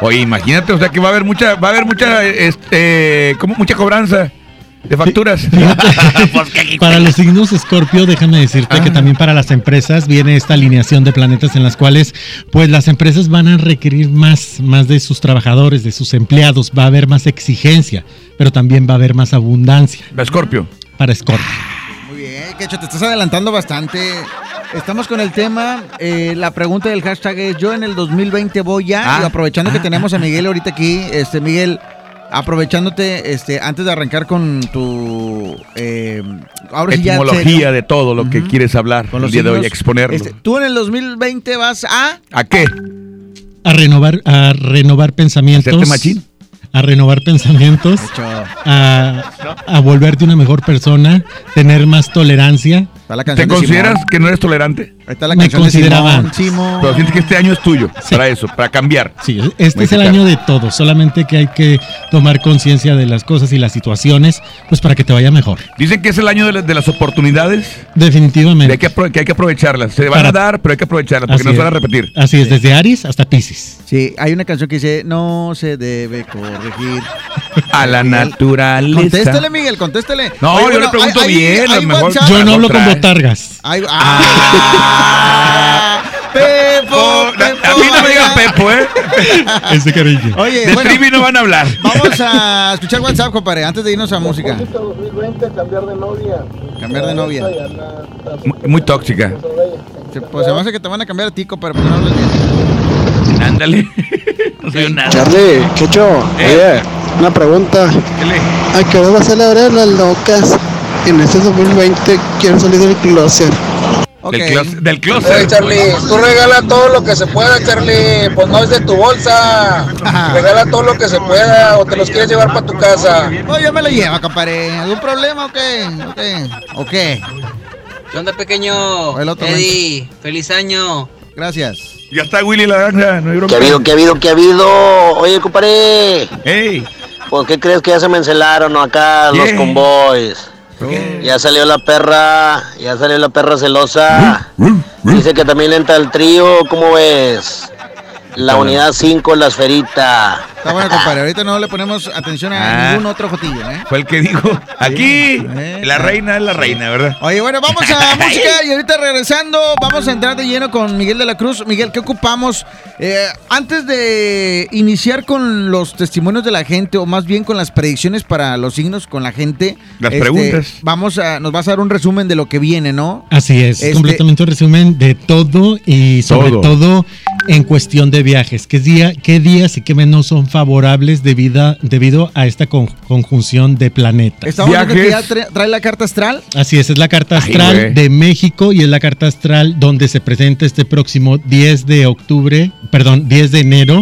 Oye, imagínate, o sea que va a haber mucha, va a haber mucha, este, como mucha cobranza de facturas. Pues, Para los signos Escorpio, déjame decirte que también para las empresas viene esta alineación de planetas en las cuales pues las empresas van a requerir más, más de sus trabajadores, de sus empleados, va a haber más exigencia, pero también va a haber más abundancia. Para Escorpio. Para Escorpio. Muy bien, Quecho, te estás adelantando bastante. Estamos con el tema. eh, la pregunta del hashtag es: Yo en el 2020 voy ya. Ah, y aprovechando que ah, tenemos a Miguel ahorita aquí, este Miguel, aprovechándote, este, antes de arrancar con tu. eh, ahora sí ya. Etimología de todo lo que quieres hablar con el día de hoy, exponerlo. este, tú en el 2020 vas a. ¿A qué? A renovar, a renovar pensamientos. ¿Hacerte machín? A renovar pensamientos. A, a volverte una mejor persona, tener más tolerancia. ¿Te consideras que no eres tolerante? Ahí está la Me canción de consideraba Simón, antes. Simón. Pero sientes que este año es tuyo, para eso, para cambiar. Sí, este es el año de todo, solamente que hay que tomar conciencia de las cosas y las situaciones, pues para que te vaya mejor. Dicen que es el año de, la- de las oportunidades. Definitivamente. De hay que, hay que aprovecharlas. Se van Para- a dar, pero hay que aprovecharlas porque Así no se van a repetir. Así es, desde Aries hasta Pisces. Sí, hay una canción que dice: No se debe corregir. A la Miguel, naturaleza. Contéstale, Miguel, contéstale. No, yo le pregunto hay- hay- bien, a hay lo mejor- WhatsApp. Yo no hablo con botargas. Hay- ah, Pepo, A mí no me digan Pepo, ¿eh? Ese cariño. Oye, de bueno, Trivi no van a hablar. vamos a escuchar WhatsApp, compadre, antes de irnos a música. 2020 cambiar de novia. Cambiar de novia. Muy, muy tóxica. Se- Pues se me hace que te van a cambiar a ti, compadre, porque no hablas bien. Ándale. no soy un nada. Charlie, Quecho, Eh. oye, una pregunta. ¿A qué hora va a celebrar las locas? En este 2020 quiero salir del closet. Del, closet, del Hey. Charlie, tú regala todo lo que se pueda, Charlie. Pues no es de tu bolsa. Regala todo lo que se pueda o te los quieres llevar para tu casa. No, ya me lo lleva, compadre. ¿Algún problema o qué? ¿O qué? ¿O qué? ¿Qué onda, pequeño? El otro Eddie, feliz año. Gracias. Ya está Willy la granja, no hay bronca. ¿Qué ha habido, qué ha habido, qué ha habido? Oye, compadre. Ey. ¿Por qué crees que ya se me encelaron acá los convoys? Ya salió la perra, ya salió la perra celosa. Dice que también entra el trío, ¿cómo ves? La unidad 5, la esferita. Está bueno, compadre. Ahorita no le ponemos atención a Ah. ningún otro jotillo, ¿eh? Fue el que dijo, aquí, la reina es la reina, ¿verdad? Oye, bueno, vamos a música y ahorita regresando vamos a entrar de lleno con Miguel de la Cruz. Miguel, ¿qué ocupamos? Eh, antes de iniciar con los testimonios de la gente, o más bien con las predicciones para los signos con la gente. Las este, preguntas. Vamos a, nos vas a dar un resumen de lo que viene, ¿no? Así es, Este- completamente un resumen de todo y sobre Todo. todo, en cuestión de viajes. ¿Qué, día, qué días y qué menos son favorables debido, debido a esta con- conjunción de planetas? Estamos viendo que ya tra- trae la carta astral. Así es, es la carta astral de México y es la carta astral donde se presenta este próximo 10 de octubre, perdón, 10 de enero,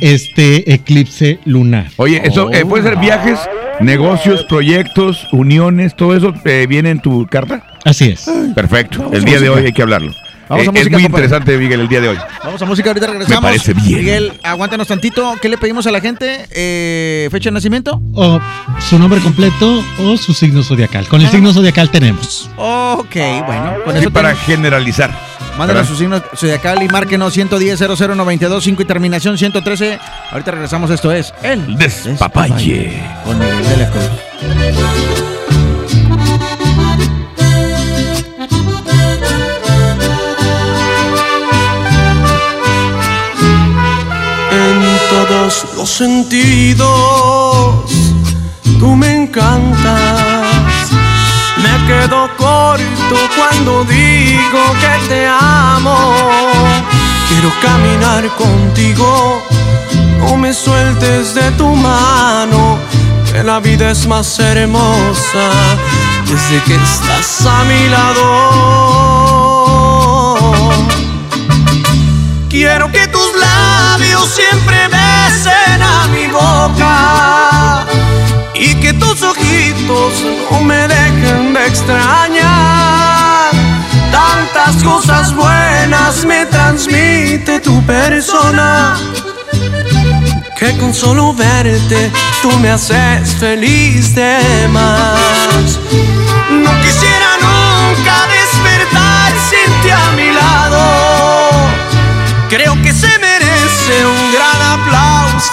este eclipse lunar. Oye, eso eh, puede ser viajes, negocios, proyectos, uniones, todo eso eh, viene en tu carta. Así es. Perfecto. El día de hoy hay que hablarlo. Vamos a Eh, música, es muy compadre. interesante, Miguel, el día de hoy. Vamos a música, ahorita regresamos. Me parece bien. Miguel, aguántanos tantito. ¿Qué le pedimos a la gente? Eh, ¿Fecha de nacimiento? O su nombre completo o su signo zodiacal. Con el signo zodiacal tenemos. Ok, bueno. Con Sí, eso para tenemos- generalizar. Mándenos ¿Verdad? su signo zodiacal y márquenos 110 00925 y terminación 113. Ahorita regresamos, esto es El Despapalle. Con Miguel de la Cruz. Todos los sentidos, tú me encantas. Me quedo corto cuando digo que te amo. Quiero caminar contigo, no me sueltes de tu mano, que la vida es más hermosa desde que estás a mi lado. Quiero que tus labios siempre besen a mi boca y que tus ojitos no me dejen de extrañar. Tantas cosas buenas me transmite tu persona que con solo verte tú me haces feliz de más. No quisiera nunca despertar sin ti a mi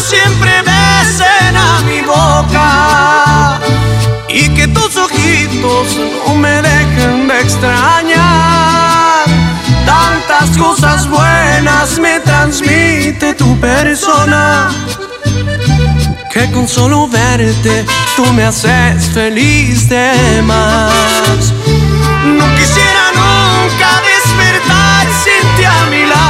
Siempre besen a mi boca y que tus ojitos no me dejen de extrañar. Tantas cosas buenas me transmite tu persona que con solo verte tú me haces feliz de más. No quisiera nunca despertar sin ti a mi lado.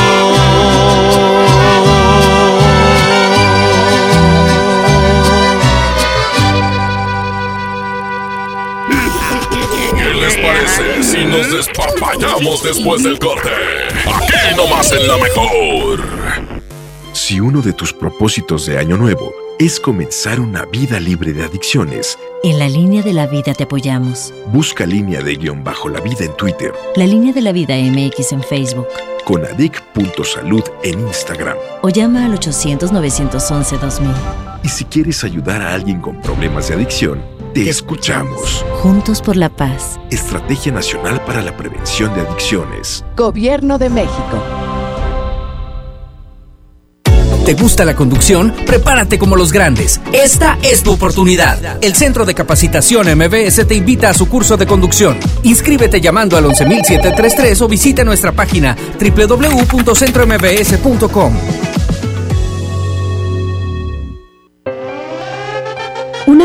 Parece si nos despapallamos después del corte? Aquí nomás en la mejor. Si uno de tus propósitos de año nuevo es comenzar una vida libre de adicciones, En la línea de la vida te apoyamos. busca línea de guion bajo la vida en Twitter, La línea de la vida MX en Facebook. con adic.salud en Instagram. O llama al 800-911-2000. Y si quieres ayudar a alguien con problemas de adicción, te escuchamos. Juntos por la paz. Estrategia Nacional para la Prevención de Adicciones. Gobierno de México. ¿Te gusta la conducción? Prepárate como los grandes. Esta es tu oportunidad. El Centro de Capacitación MBS te invita a su curso de conducción. Inscríbete llamando al 11733 o visita nuestra página www.centrombs.com.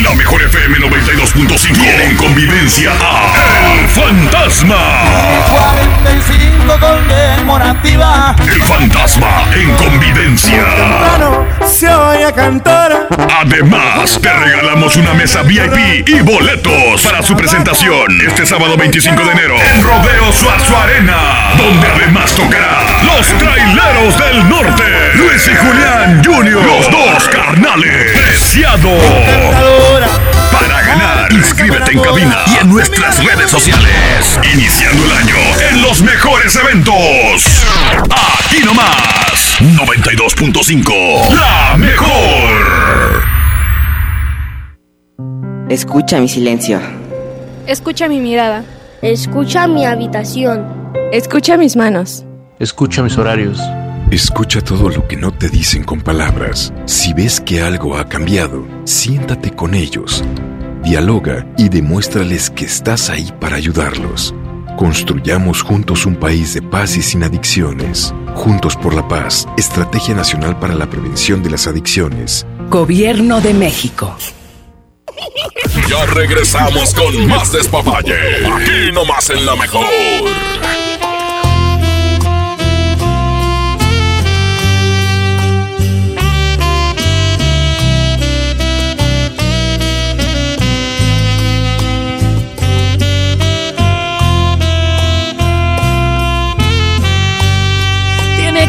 La mejor FM 92.5 viene en convivencia a El Fantasma. 45 conmemorativa. El Fantasma en convivencia. Temprano se oye cantar. Además, te regalamos una mesa VIP y boletos para su presentación este sábado 25 de enero en Rodeo Suazo Arena, donde además tocará los traileros del norte, Luis y Julián Junior, los dos carnales, Preciado. Para ganar, inscríbete en cabina y en nuestras redes sociales. Iniciando el año en los mejores eventos. Aquí nomás, 92.5, la mejor. Escucha mi silencio. Escucha mi mirada. Escucha mi habitación. Escucha mis manos. Escucha mis horarios. Escucha todo lo que no te dicen con palabras. Si ves que algo ha cambiado, siéntate con ellos. Dialoga y demuéstrales que estás ahí para ayudarlos. Construyamos juntos un país de paz y sin adicciones. Juntos por la paz, Estrategia Nacional para la Prevención de las Adicciones. Gobierno de México. Ya regresamos con más despapalle. Aquí nomás en la mejor.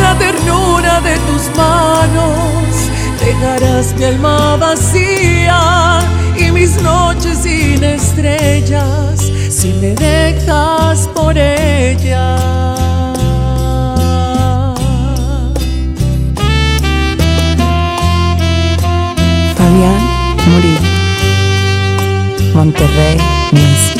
la ternura de tus manos. Dejarás mi alma vacía y mis noches sin estrellas si me dejas por ella. Fabián Murillo. Monterrey Music.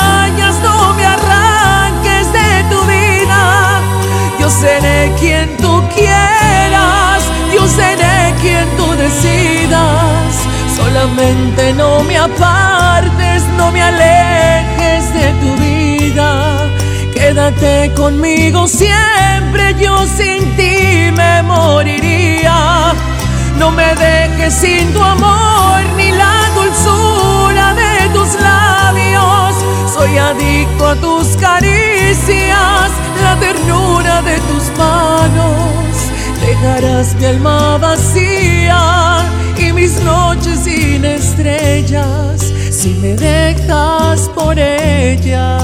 seré quien tú quieras, yo seré quien tú decidas. Solamente no me apartes, no me alejes de tu vida. Quédate conmigo siempre, yo sin ti me moriría. No me dejes sin tu amor ni la dulzura. Adicto a tus caricias, la ternura de tus manos. Dejarás mi alma vacía y mis noches sin estrellas si me dejas por ella.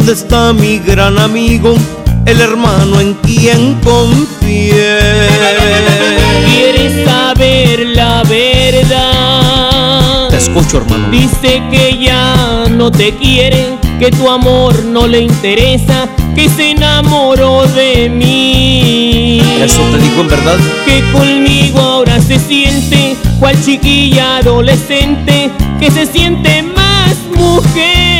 ¿Dónde está mi gran amigo? El hermano en quien confié. ¿Quieres saber la verdad? Te escucho, hermano. Dice que ya no te quiere, que tu amor no le interesa, que se enamoró de mí. ¿Eso te dijo en verdad? Que conmigo ahora se siente cual chiquilla adolescente, que se siente más mujer.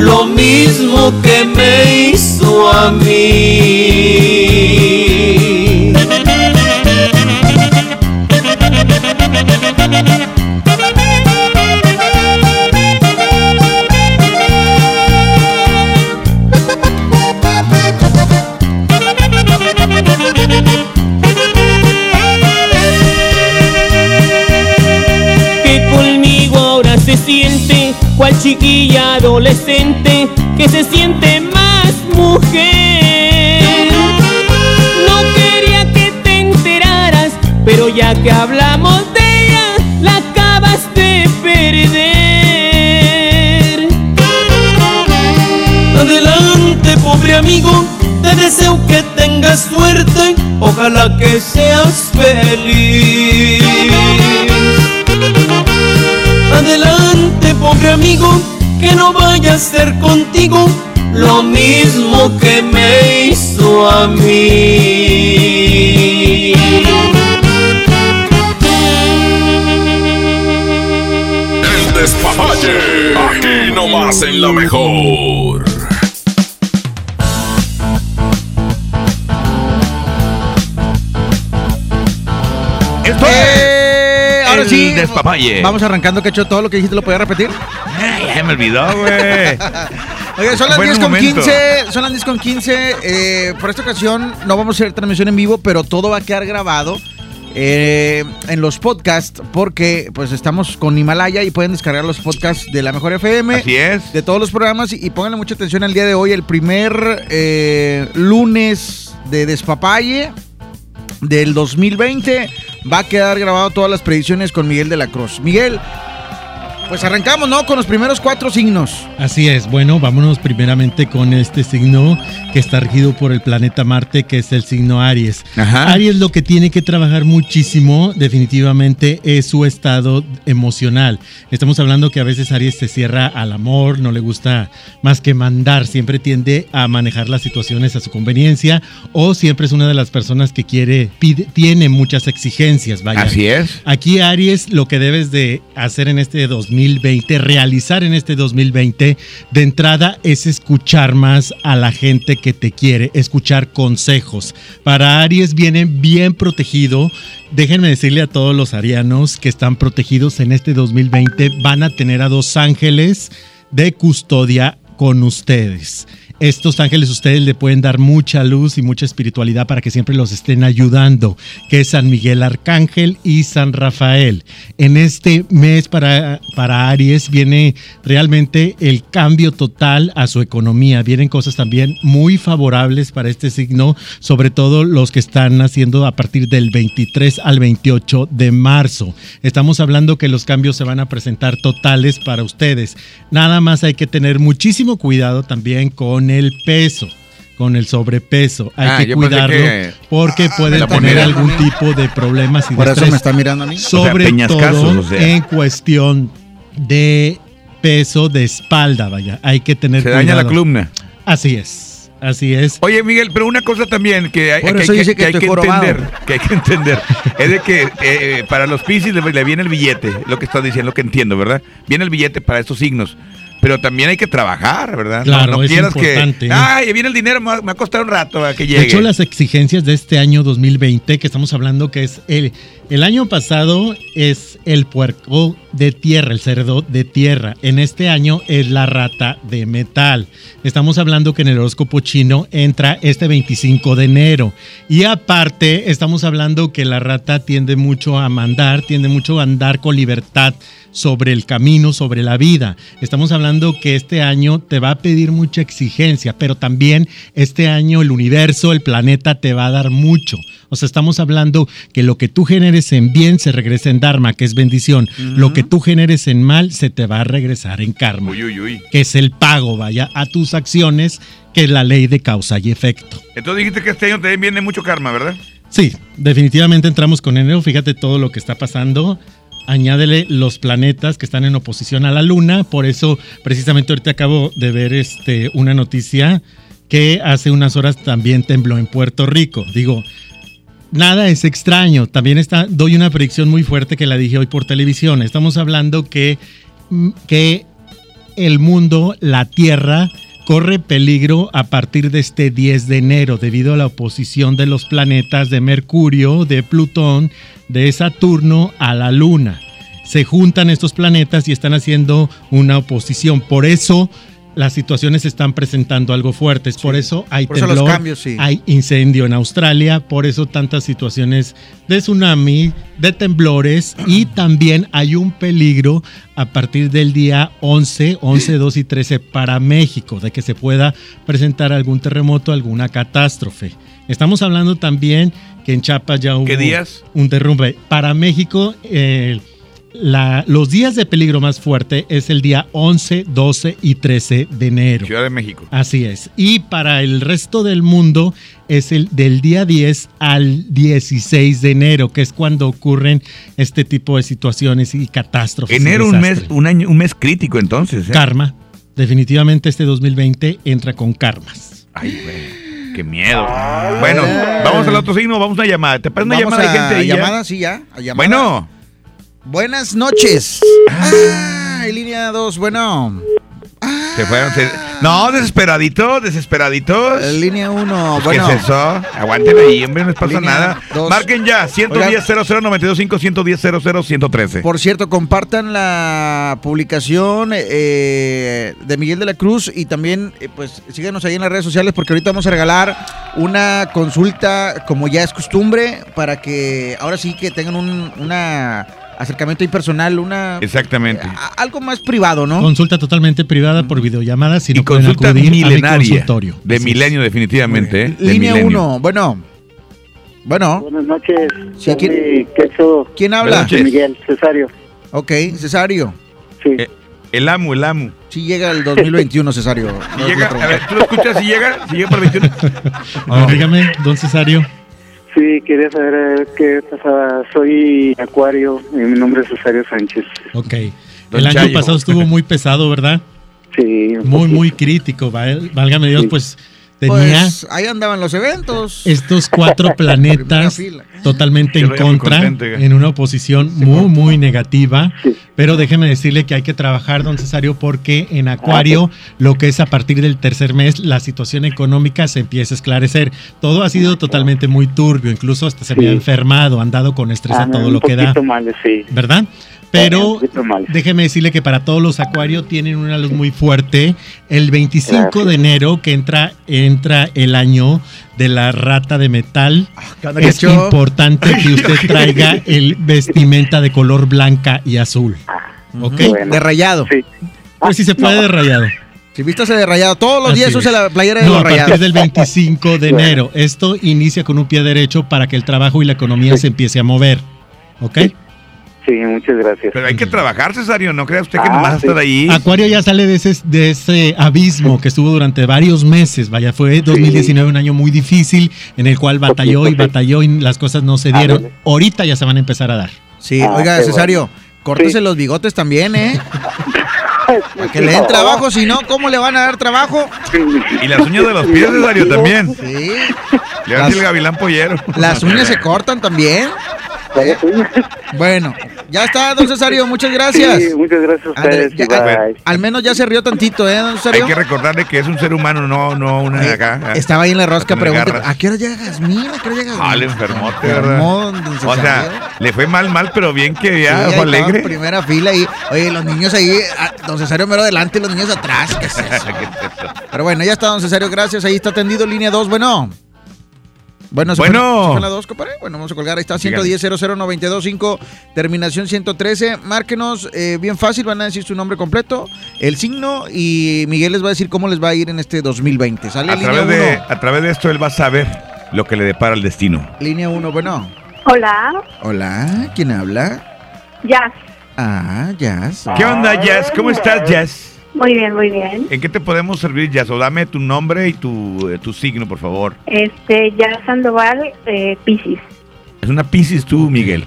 lo mismo que me hizo a mí. Amigo, te deseo que tengas suerte, ojalá que seas feliz. Adelante, pobre amigo, que no vaya a ser contigo lo mismo que me hizo a mí. El despapalle, aquí nomás en la mejor. Sí. despapalle. Vamos arrancando, Cacho. Todo lo que dijiste lo podía repetir. Ay, ya me olvidó, güey. Oye, son las Buen 10 con momento. 15. Son las 10 con 15. Eh, por esta ocasión no vamos a hacer transmisión en vivo, pero todo va a quedar grabado eh, en los podcasts porque pues estamos con Himalaya y pueden descargar los podcasts de la Mejor FM. Así es. De todos los programas y, y pónganle mucha atención al día de hoy, el primer eh, lunes de Despapalle del 2020. Va a quedar grabado todas las predicciones con Miguel de la Cruz. Miguel, pues arrancamos, ¿no? Con los primeros cuatro signos. Así es, bueno, vámonos primeramente con este signo que está regido por el planeta Marte, que es el signo Aries. Ajá. Aries lo que tiene que trabajar muchísimo definitivamente es su estado emocional. Estamos hablando que a veces Aries se cierra al amor, no le gusta más que mandar, siempre tiende a manejar las situaciones a su conveniencia o siempre es una de las personas que quiere, pide- tiene muchas exigencias, vaya. Así es. Aquí Aries lo que debes de hacer en este 2020, realizar en este 2020, de entrada es escuchar más a la gente que te quiere, escuchar consejos. Para Aries viene bien protegido. Déjenme decirle a todos los arianos que están protegidos en este 2020, van a tener a dos ángeles de custodia con ustedes. Estos ángeles ustedes le pueden dar mucha luz y mucha espiritualidad para que siempre los estén ayudando, que es San Miguel Arcángel y San Rafael. En este mes para, para Aries viene realmente el cambio total a su economía. Vienen cosas también muy favorables para este signo, sobre todo los que están naciendo a partir del 23 al 28 de marzo. Estamos hablando que los cambios se van a presentar totales para ustedes. Nada más hay que tener muchísimo cuidado también con el peso. Con el sobrepeso. Hay Ah, que cuidarlo que- porque me pueden tener ponía. algún tipo de problemas y Por de eso estrés. me está mirando a mí. Sobre O sea, todo o sea. en cuestión de peso de espalda, vaya. Hay que tener Se daña la cuidado. columna. Así es. Así es. Oye, Miguel, pero una cosa también que hay, que, hay hay entender, que hay que entender, es de que eh, para los Piscis le, le viene el billete, lo que estás diciendo, lo que entiendo, ¿verdad? Viene el billete para estos signos. Pero también hay que trabajar, ¿verdad? Claro, no, no es quieras importante. que. Ay, viene el dinero, me va a costar un rato a que llegue. De hecho, las exigencias de este año 2020, que estamos hablando que es el, el año pasado es el puerco de tierra, el cerdo de tierra. En este año es la rata de metal. Estamos hablando que en el horóscopo chino entra este 25 de enero. Y aparte, estamos hablando que la rata tiende mucho a mandar, tiende mucho a andar con libertad sobre el camino, sobre la vida. Estamos hablando que este año te va a pedir mucha exigencia, pero también este año el universo, el planeta te va a dar mucho. O sea, estamos hablando que lo que tú generes en bien se regresa en Dharma, que es bendición. Lo que tú generes en mal se te va a regresar en karma, Uy, uy, uy. que es el pago, vaya, a tus acciones, que es la ley de causa y efecto. Entonces dijiste que este año también viene mucho karma, ¿verdad? Sí, definitivamente entramos con enero. Fíjate todo lo que está pasando. Añádele los planetas que están en oposición a la luna. Por eso, precisamente ahorita acabo de ver este, una noticia que hace unas horas también tembló en Puerto Rico. Digo, nada es extraño. También está, doy una predicción muy fuerte que la dije hoy por televisión. Estamos hablando que, mm, que el mundo, la Tierra, corre peligro a partir de este 10 de enero debido a la oposición de los planetas de Mercurio, de Plutón, de Saturno a la Luna. Se juntan estos planetas y están haciendo una oposición. Por eso las situaciones están presentando algo fuertes. Por eso hay Por eso los temblor, cambios, sí. hay incendio en Australia, por eso tantas situaciones de tsunami, de temblores y también hay un peligro a partir del día 11, 11, 2 y 13 para México, de que se pueda presentar algún terremoto, alguna catástrofe. Estamos hablando también que en Chiapas ya hubo días? un derrumbe. Para México, eh, la- los días de peligro más fuerte es el día 11, 12 y 13 de enero. Ciudad de México. Así es. Y para el resto del mundo es el del día 10 al 16 de enero, que es cuando ocurren este tipo de situaciones y catástrofes. y Enero, un mes, un año, un mes crítico entonces. ¿eh? Karma. Definitivamente este 2020 entra con karmas. Ay, güey. Qué miedo. Bueno, vamos al otro signo, vamos a una llamada. ¿Te parece una Vamos llamada de a gente ahí? ya? llamada, sí, ya. a llamada. Bueno. Buenas noches. Ah, en línea 2, bueno. Se fueron. se- No, desesperaditos. En línea 1, ¿Qué bueno. es eso? Aguanten ahí, hombre, no les pasa Línea nada. dos. Marquen ya, 110 00 925 110 00 113. Por cierto, compartan la publicación eh, de Miguel de la Cruz y también, eh, pues, síganos ahí en las redes sociales porque ahorita vamos a regalar una consulta, como ya es costumbre, para que ahora sí que tengan un una acercamiento ahí personal, una Exactamente. a- algo más privado, ¿no? Consulta totalmente privada por videollamada si Y no pueden consulta acudir a mi milenaria. consultorio. De Así es. milenio, definitivamente. ¿eh? De Línea milenio. 1, bueno. Bueno. Buenas noches. Sí, ¿quién- Quecho. ¿Quién habla? Miguel Cesario. Ok, Cesario. Sí. Eh, el amo, el amo. Sí llega el 2021, Cesario. Si llega, a ver, ¿tú lo escuchas si llega? Si llega para el 21. A ver, dígame, don Cesario. Sí, quería saber eh, qué pasaba. Soy Acuario y mi nombre es Cesario Sánchez. Ok. Don El año Chayo. pasado estuvo muy pesado, ¿verdad? Sí. Muy, muy crítico. val- Válgame Dios, pues tenía Pues ahí andaban los eventos. estos cuatro planetas totalmente en contra, en una oposición muy, muy negativa. Pero déjeme decirle que hay que trabajar, don Cesario, porque en Acuario, lo que es a partir del tercer mes, la situación económica se empieza a esclarecer. Todo ha sido totalmente muy turbio, incluso hasta se había enfermado, andado con estrés Ah, a todo un lo que da. ¿verdad? Pero déjeme decirle que para todos los acuarios tienen una luz muy fuerte. El 25 de enero que entra, entra el año de la rata de metal, onda, es importante que usted traiga el vestimenta de color blanca y azul. ¿Ok? De rayado. Pues si se puede de rayado. Si vístase de rayado, todos los Así días usa es. la playera de No, los a partir rayados. del 25 de enero. Esto inicia con un pie derecho para que el trabajo y la economía se empiece a mover. ¿Ok? Sí, muchas gracias. Pero hay que trabajar, Cesario. No crea usted que Ah, nomás sí. estar ahí. Acuario ya sale de ese, de ese abismo que estuvo durante varios meses. Vaya, fue 2019 un año muy difícil en el cual batalló y batalló y las cosas no se dieron. Ahorita ya se van a empezar a dar. Sí, Ah, oiga, Cesario, córtese los bigotes también, ¿eh? Para que le den trabajo, si no, ¿cómo le van a dar trabajo? Y las uñas de los pies, Cesario, también. Sí. Le decir el gavilán pollero. Las uñas se cortan también. Bueno, ya está, don Cesario, muchas gracias. Sí, muchas gracias a ustedes. ya- bye. al menos ya se rió tantito, ¿eh, don Hay Cesario? que recordarle que es un ser humano, no, no una de acá. Estaba ahí en la rosca, pregunta. ¿a qué hora llega Jazmín? ¿A qué hora llega Ah, le enfermote, Enfermó, ¿verdad? don O sea, le fue mal, mal, pero bien que Sí, ya, en alegre. primera fila ahí. Oye, los niños ahí, ah, don Cesario mero adelante y los niños atrás. ¿Qué es eso? Pero bueno, ya está, don Cesario, gracias. Ahí está atendido línea 2, bueno. Bueno, ¿se Bueno. fue, se fue la 2, compadre? Bueno, vamos a colgar. Ahí está, 110 00925 terminación 113. Márquenos, eh, bien fácil, van a decir su nombre completo, el signo y Miguel les va a decir cómo les va a ir en este 2020. Sale A línea través, 1. de, a través de esto él va a saber lo que le depara el destino. Línea 1, bueno. Hola, Hola, ¿quién habla? Jazz. Ah, Jazz. ¿Qué onda, Jazz? ¿Cómo estás, Jazz? Muy bien, muy bien. ¿En qué te podemos servir, Jazz? O dame tu nombre y tu, eh, tu signo, por favor. Este, Jazz Sandoval, eh, Piscis. Es una Pisces tú, Miguel.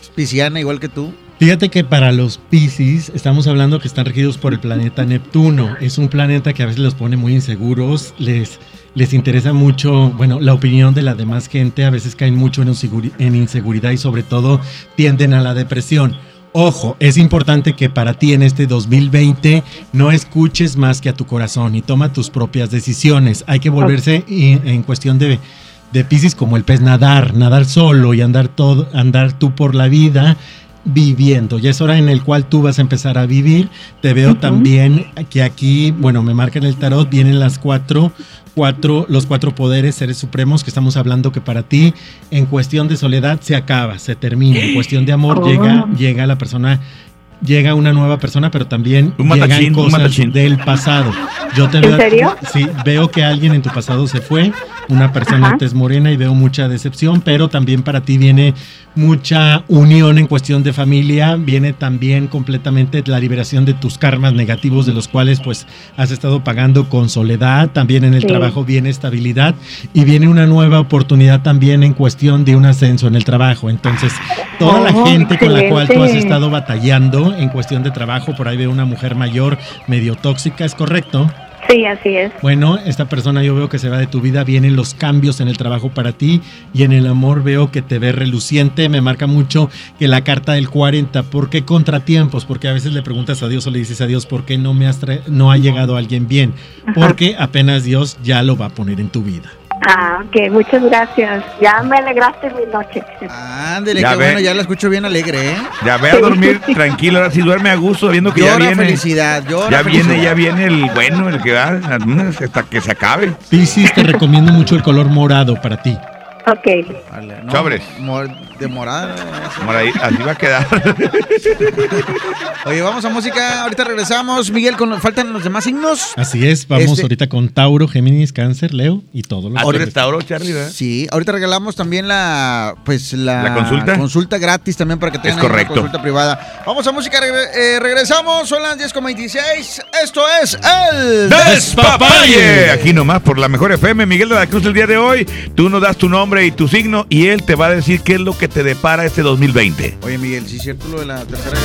Es pisciana igual que tú. Fíjate que para los Pisces estamos hablando que están regidos por el planeta Neptuno. Es un planeta que a veces los pone muy inseguros, les, les interesa mucho, bueno, la opinión de la demás gente, a veces caen mucho en, en inseguridad y sobre todo tienden a la depresión. Ojo, es importante que para ti en este 2020 no escuches más que a tu corazón y toma tus propias decisiones. Hay que volverse en cuestión de, de Pisces como el pez nadar, nadar solo y andar todo, andar tú por la vida viviendo. Ya es hora en el cual tú vas a empezar a vivir. Te veo también que aquí, bueno, me marca en el tarot, vienen las cuatro, cuatro, los cuatro poderes, seres supremos, que estamos hablando que para ti, en cuestión de soledad, se acaba, se termina. En cuestión de amor, Oh. llega, llega la persona. Llega una nueva persona, pero también Un llegan matachín, un cosas matachín. del pasado. Yo te ¿En veo, serio? Sí, veo que alguien en tu pasado se fue, una persona Ajá. tez morena y veo mucha decepción, pero también para ti viene mucha unión en cuestión de familia, viene también completamente la liberación de tus karmas negativos de los cuales pues has estado pagando con soledad, también en el Sí. trabajo viene estabilidad y viene una nueva oportunidad también en cuestión de un ascenso en el trabajo. Entonces, toda la Oh, gente con la cual tú has excelente. estado batallando en cuestión de trabajo, por ahí veo una mujer mayor medio tóxica, ¿es correcto? Sí, así es. Bueno, esta persona yo veo que se va de tu vida, vienen los cambios en el trabajo para ti y en el amor veo que te ve reluciente, me marca mucho que la carta del 40, ¿por qué contratiempos? Porque a veces le preguntas a Dios o le dices a Dios, ¿por qué no me has no ha llegado alguien bien? Porque apenas Dios ya lo va a poner en tu vida. Ah, ok, muchas gracias. Ya me alegraste mi noche. Ándele, Ya qué ve. bueno, ya la escucho bien alegre, ¿eh? Ya ve a dormir tranquilo, ahora sí duerme a gusto, viendo que ya viene. felicidad, llora ya viene, ya viene el bueno, el que va hasta que se acabe. Piscis, te recomiendo mucho el color morado para ti. Ok. Vale, no, Sobres. mor- de morada. Así va a quedar. Oye, vamos a música, ahorita regresamos. Miguel, con, faltan los demás signos. Así es, vamos Este- ahorita con Tauro, Géminis, Cáncer, Leo y tú otros. eres Tauro, Charlie, ¿verdad? Sí, ahorita regalamos también la pues la, ¿La consulta? consulta gratis también para que tengan una correcto. consulta privada. Vamos a música, eh, regresamos, son las 10.26. Esto es el ¡Despapalle! Aquí nomás por la mejor FM, Miguel de la Cruz, el día de hoy. Tú nos das tu nombre y tu signo y él te va a decir qué es lo que te depara este 2020. Oye, Miguel, sí es cierto lo de la tercera.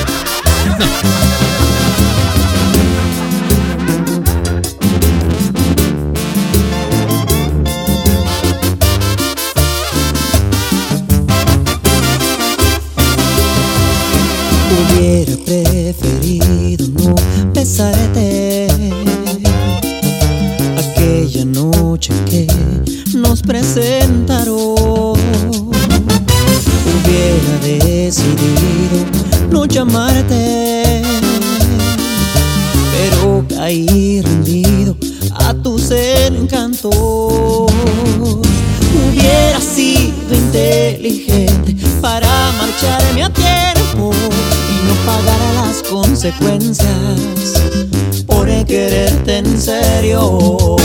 Hubiera preferido no besarte aquella noche que nos presentaron. Decidido no llamarte, pero caí rendido a tus encantos. Hubiera sido inteligente para marcharme a tiempo y no pagar las consecuencias por quererte en serio.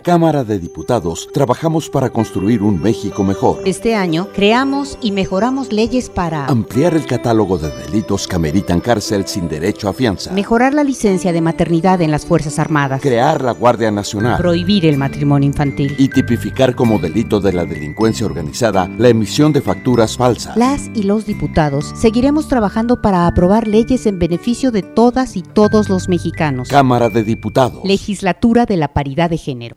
La Cámara de Diputados trabajamos para construir un México mejor. Este año creamos y mejoramos leyes para Ampliar el catálogo de delitos que ameritan cárcel sin derecho a fianza. mejorar la licencia de maternidad en las Fuerzas Armadas, Crear la Guardia Nacional. prohibir el matrimonio infantil. Y tipificar como delito de la delincuencia organizada la emisión de facturas falsas. Las y los diputados seguiremos trabajando para aprobar leyes en beneficio de todas y todos los mexicanos. Cámara de Diputados. Legislatura de la Paridad de Género.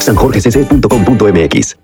sanjorgecc.com.mx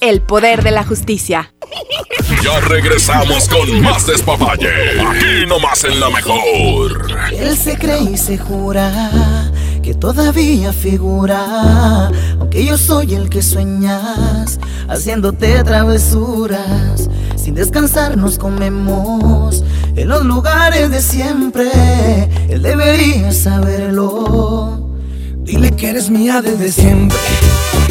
El poder de la justicia. Ya regresamos con más despapalle. Aquí nomás en la mejor. Él se cree y se jura que todavía figura, aunque yo soy el que sueñas, haciéndote travesuras. Sin descansar nos comemos en los lugares de siempre. Él debería saberlo. Dile que eres mía desde siempre.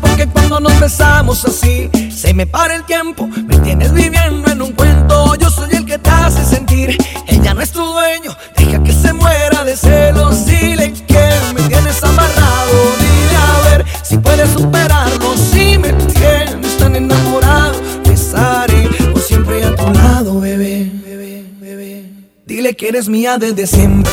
porque cuando nos besamos así, se me para el tiempo. Me tienes viviendo en un cuento. Yo soy el que te hace sentir. Ella no es tu dueño. Deja que se muera de celos. Dile que me tienes amarrado. Dile a ver si puedes superarlo. Si me tienes tan enamorado, estaré por siempre a tu lado, bebé. Dile que eres mía desde siempre.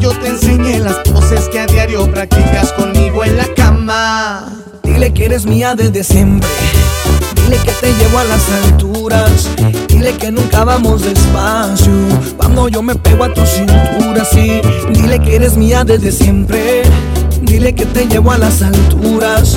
Yo te enseñé las poses que a diario practicas conmigo en la cama. Dile que eres mía desde siempre. Dile que te llevo a las alturas. Dile que nunca vamos despacio. Cuando yo me pego a tu cintura, sí. Dile que eres mía desde siempre. Dile que te llevo a las alturas.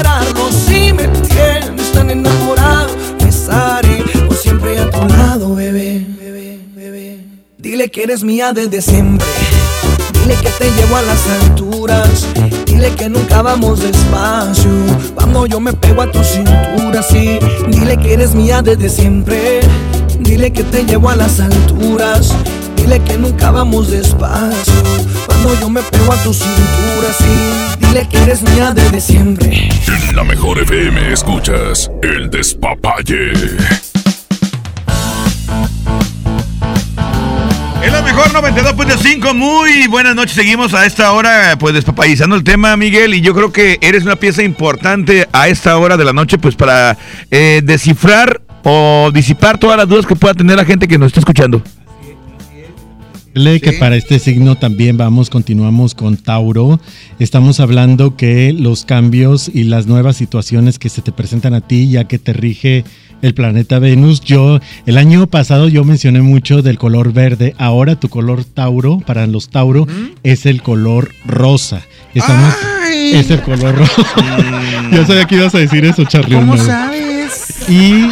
Dile que eres mía desde siempre. Dile que te llevo a las alturas. Dile que nunca vamos despacio. Cuando yo me pego a tu cintura, sí. Dile que eres mía desde siempre. Dile que te llevo a las alturas. Dile que nunca vamos despacio. Cuando yo me pego a tu cintura, sí. Dile que eres mía desde siempre. En la mejor FM escuchas el despapalle. Mejor 92.5. Muy buenas noches. Seguimos a esta hora, pues despapayizando el tema, Miguel. Y yo creo que eres una pieza importante a esta hora de la noche, pues para eh, descifrar o disipar todas las dudas que pueda tener la gente que nos está escuchando. Lee que para este signo también vamos, continuamos con Tauro. Estamos hablando que los cambios y las nuevas situaciones que se te presentan a ti, ya que te rige el planeta Venus. Yo, el año pasado yo mencioné mucho del color verde. Ahora tu color Tauro, para los Tauro, es el color rosa. Estamos, es el color rosa. yo sabía que ibas a decir eso, Charlie. ¿Cómo sabes? Y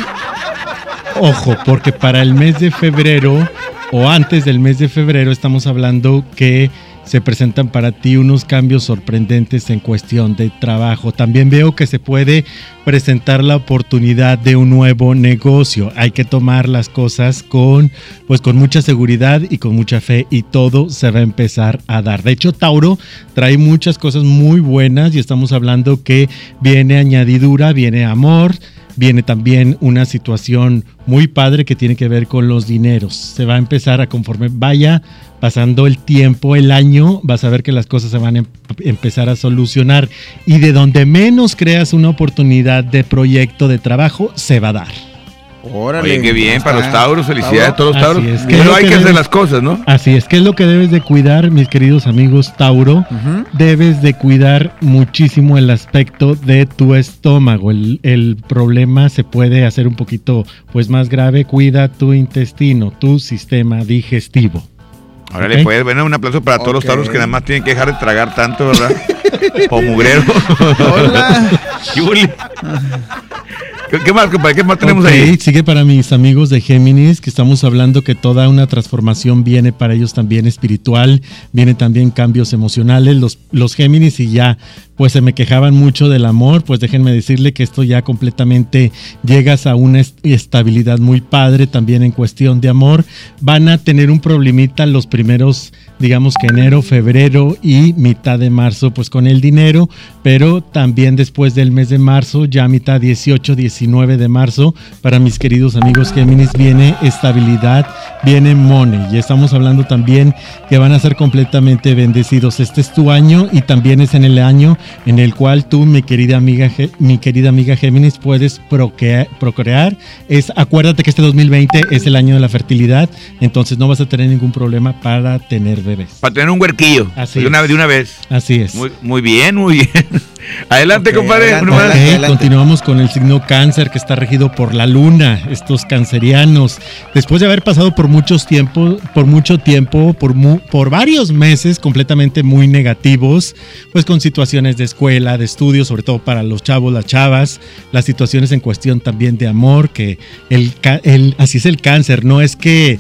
ojo, porque para el mes de febrero o antes del mes de febrero estamos hablando que se presentan para ti unos cambios sorprendentes en cuestión de trabajo. También veo que se puede presentar la oportunidad de un nuevo negocio. Hay que tomar las cosas con pues con mucha seguridad y con mucha fe y todo se va a empezar a dar. De hecho, Tauro trae muchas cosas muy buenas y estamos hablando que viene añadidura, viene amor, viene también una situación muy padre que tiene que ver con los dineros. Se va a empezar a conforme vaya pasando el tiempo, el año, vas a ver que las cosas se van a em- empezar a solucionar y de donde menos creas una oportunidad de proyecto de trabajo, se va a dar. Órale. Oye, qué bien, para los. Tauros, felicidades a todos los Tauros. es, que Pero hay que que hacer debes- las cosas, ¿no? Así es, que es lo que debes de cuidar, mis queridos amigos Tauro. Debes de cuidar muchísimo el aspecto de tu estómago. El, el problema se puede hacer un poquito pues más grave. Cuida tu intestino, tu sistema digestivo. Órale, Ok. pues, bueno, un aplauso para todos los tauros que nada más tienen que dejar de tragar tanto, ¿verdad? o mugrero. Hola. ¿Qué más, compadre? ¿Qué más tenemos Ok, ahí? sigue para mis amigos de Géminis, que estamos hablando que toda una transformación viene para ellos también espiritual, viene también cambios emocionales. Los, los Géminis, y ya, pues se me quejaban mucho del amor, pues déjenme decirle que esto ya completamente llegas a una est- estabilidad muy padre también en cuestión de amor. Van a tener un problemita los primeros, digamos que enero, febrero y mitad de marzo, pues con el dinero, pero también después del mes de marzo, ya mitad 18, 19 de marzo, para mis queridos amigos Géminis viene estabilidad, viene money y estamos hablando también que van a ser completamente bendecidos. Este es tu año y también es en el año en el cual tú, mi querida amiga, mi querida amiga Géminis, puedes procrear, procrear. Es, acuérdate que este 2020 es el año de la fertilidad, entonces no vas a tener ningún problema para tener bebés. Para tener un huerquillo. Así de, una, es. de una vez. Así es. Muy, muy bien, muy bien. adelante, compadre. adelante, adelante. continuamos con el signo cáncer que está regido por la luna, estos cancerianos. Después de haber pasado por muchos tiempos, por mucho tiempo, por, mu- por varios meses completamente muy negativos, pues con situaciones de escuela, de estudio, sobre todo para los chavos, las chavas, las situaciones en cuestión también de amor, que el, ca- el así es el cáncer, no es que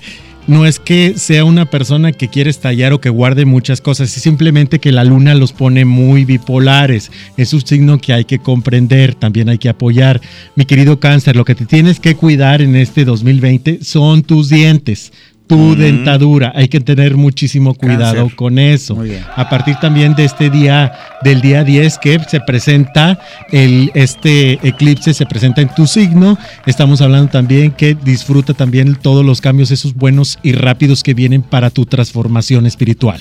no es que sea una persona que quiere estallar o que guarde muchas cosas, es simplemente que la luna los pone muy bipolares. Es un signo que hay que comprender, también hay que apoyar. Mi querido cáncer, lo que te tienes que cuidar en este 2020 son tus dientes. Tu dentadura. Hay que tener muchísimo cuidado Cáncer. con eso. Muy bien. A partir también de este día, del día 10 que se presenta el, este eclipse, se presenta en tu signo. Estamos hablando también que disfruta también todos los cambios, esos buenos y rápidos que vienen para tu transformación espiritual.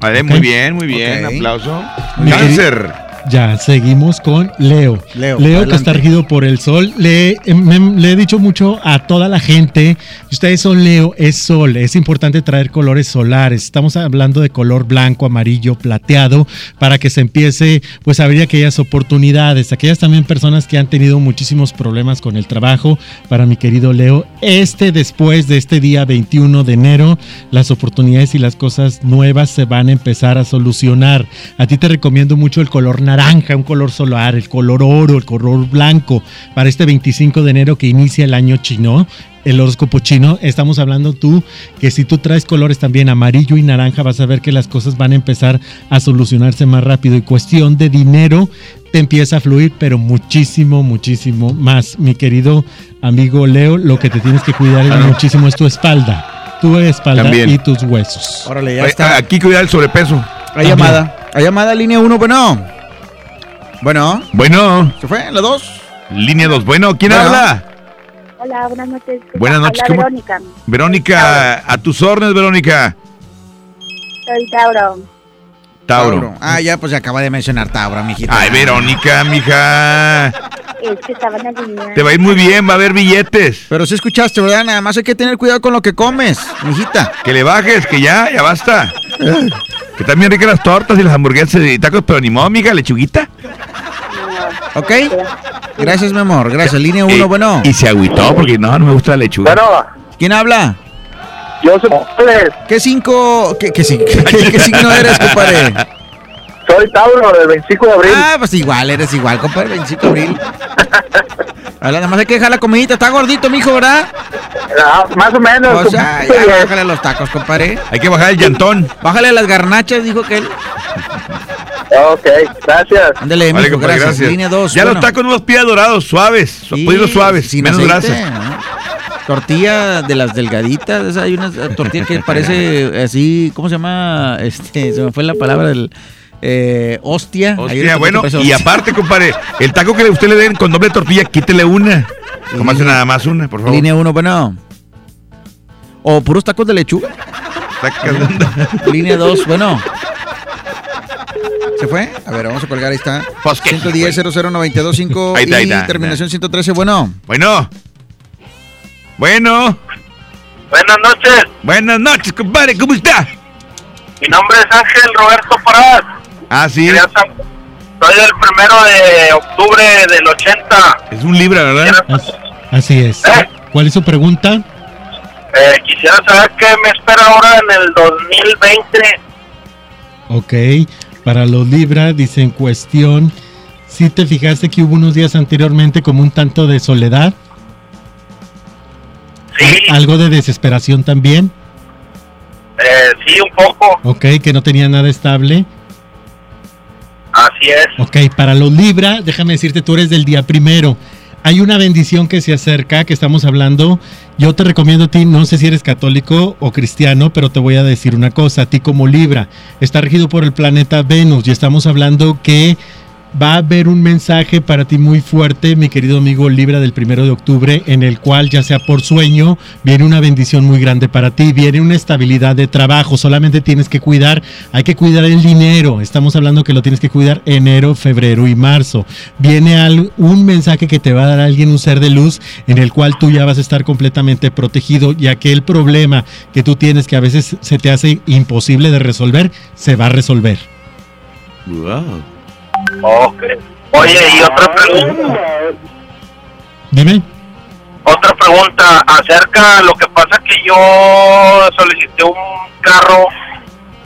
Vale, muy bien, muy bien. Ok. Aplauso. Cáncer. Ya, seguimos con Leo. Leo, que adelante. está regido por el sol. Le, me- le he dicho mucho a toda la gente, ustedes son Leo, es sol, es importante traer colores solares. Estamos hablando de color blanco, amarillo, plateado, para que se empiece pues a abrir aquellas oportunidades, aquellas también personas que han tenido muchísimos problemas con el trabajo. Para mi querido Leo, este después de este día 21 de enero, las oportunidades y las cosas nuevas se van a empezar a solucionar. A ti te recomiendo mucho el color naranja, un color solar, el color oro, el color blanco, para este 25 de enero que inicia el año chino. El horóscopo chino, estamos hablando tú que si tú traes colores también amarillo y naranja, vas a ver que las cosas van a empezar a solucionarse más rápido. Y cuestión de dinero, te empieza a fluir, pero muchísimo, muchísimo más. Mi querido amigo Leo, lo que te tienes que cuidar es muchísimo es tu espalda. Tu espalda También. y tus huesos. Órale, ya Oye, está. Aquí cuidar el sobrepeso. Hay llamada. Hay llamada, línea 1, bueno. Bueno, Bueno, ¿se fue? ¿La 2? línea 2. Bueno, ¿quién Bueno. habla? Hola, buenas noches. Buenas noches, Habla ¿cómo- Verónica. Verónica, a tus órdenes, Verónica. Soy Tauro. Tauro. Ah, ya, pues se acaba de mencionar Tauro, mijita. Ay, Verónica, mija. Es que. Te va a ir muy bien, va a haber billetes. Pero sí escuchaste, ¿verdad? Nada más hay que tener cuidado con lo que comes, mijita. Que le bajes, que ya, ya basta. Que también ricas las tortas y las hamburguesas y tacos, pero ni modo, mija, lechuguita. ¿Ok? Gracias, mi amor. Gracias. Línea 1, Eh, bueno. Y se agüitó porque no, no me gusta la lechuga. ¿Quién habla? Yo soy ¿Qué cinco? ¿Qué, qué, qué- qué signo eres, compadre? Soy Tauro del 25 de abril. Ah, pues igual, eres igual, compadre. 25 de abril. Habla, nada más hay que dejar la comidita. Está gordito, mijo, ¿verdad? Ah, más o menos. O sea, ya bájale los tacos, compadre. Hay que bajar el llantón. Bájale las garnachas, dijo que él. Ok, gracias. Ándale, Vale, mijo, compadre, gracias. Línea 2. Ya los tacos no los dorados, suaves. su- pídelos suaves, sin menos aceite. ¿no? Tortilla de las delgaditas, esa, hay una tortilla que parece así, ¿cómo se llama? Este, se me fue la palabra del eh, hostia. Hostia, bueno, y aparte, compadre, el taco que usted le den con doble tortilla, quítele una. Comáse nada más una, por favor. Línea 1, bueno. O puros tacos de lechuga. Línea 2, bueno. ¿Se fue? A ver, vamos a colgar, ahí está. Pues, ¿qué? 110 00925 Ahí está, ahí y está, terminación 113, bueno. Bueno. Bueno. Buenas noches. Buenas noches, compadre, ¿cómo está? Mi nombre es Ángel Roberto Parás. Ah, sí. Soy del primero de octubre del 80. Es un libra, ¿verdad? As- Así es. ¿Cuál es su pregunta? Eh, quisiera saber qué me espera ahora en el 2020. Ok, para los Libra, dice en cuestión, si te fijaste que hubo unos días anteriormente como un tanto de soledad? Sí. ¿Algo de desesperación también? Eh, sí, un poco. Ok, que no tenía nada estable. Así es. Ok, para los Libra, déjame decirte, tú eres del día primero. Hay una bendición que se acerca, que estamos hablando. Yo te recomiendo a ti, no sé si eres católico o cristiano, pero te voy a decir una cosa. A ti como Libra, está regido por el planeta Venus y estamos hablando que va a haber un mensaje para ti muy fuerte, mi querido amigo Libra del primero de octubre, en el cual, ya sea por sueño, viene una bendición muy grande para ti, viene una estabilidad de trabajo. Solamente tienes que cuidar, hay que cuidar el dinero. Estamos hablando que lo tienes que cuidar enero, febrero y marzo. Viene un mensaje que te va a dar alguien, un ser de luz, en el cual tú ya vas a estar completamente protegido, ya que el problema que tú tienes, que a veces se te hace imposible de resolver, se va a resolver. Ok. Oye, y otra pregunta. Dime. Otra pregunta acerca lo que pasa que yo solicité un carro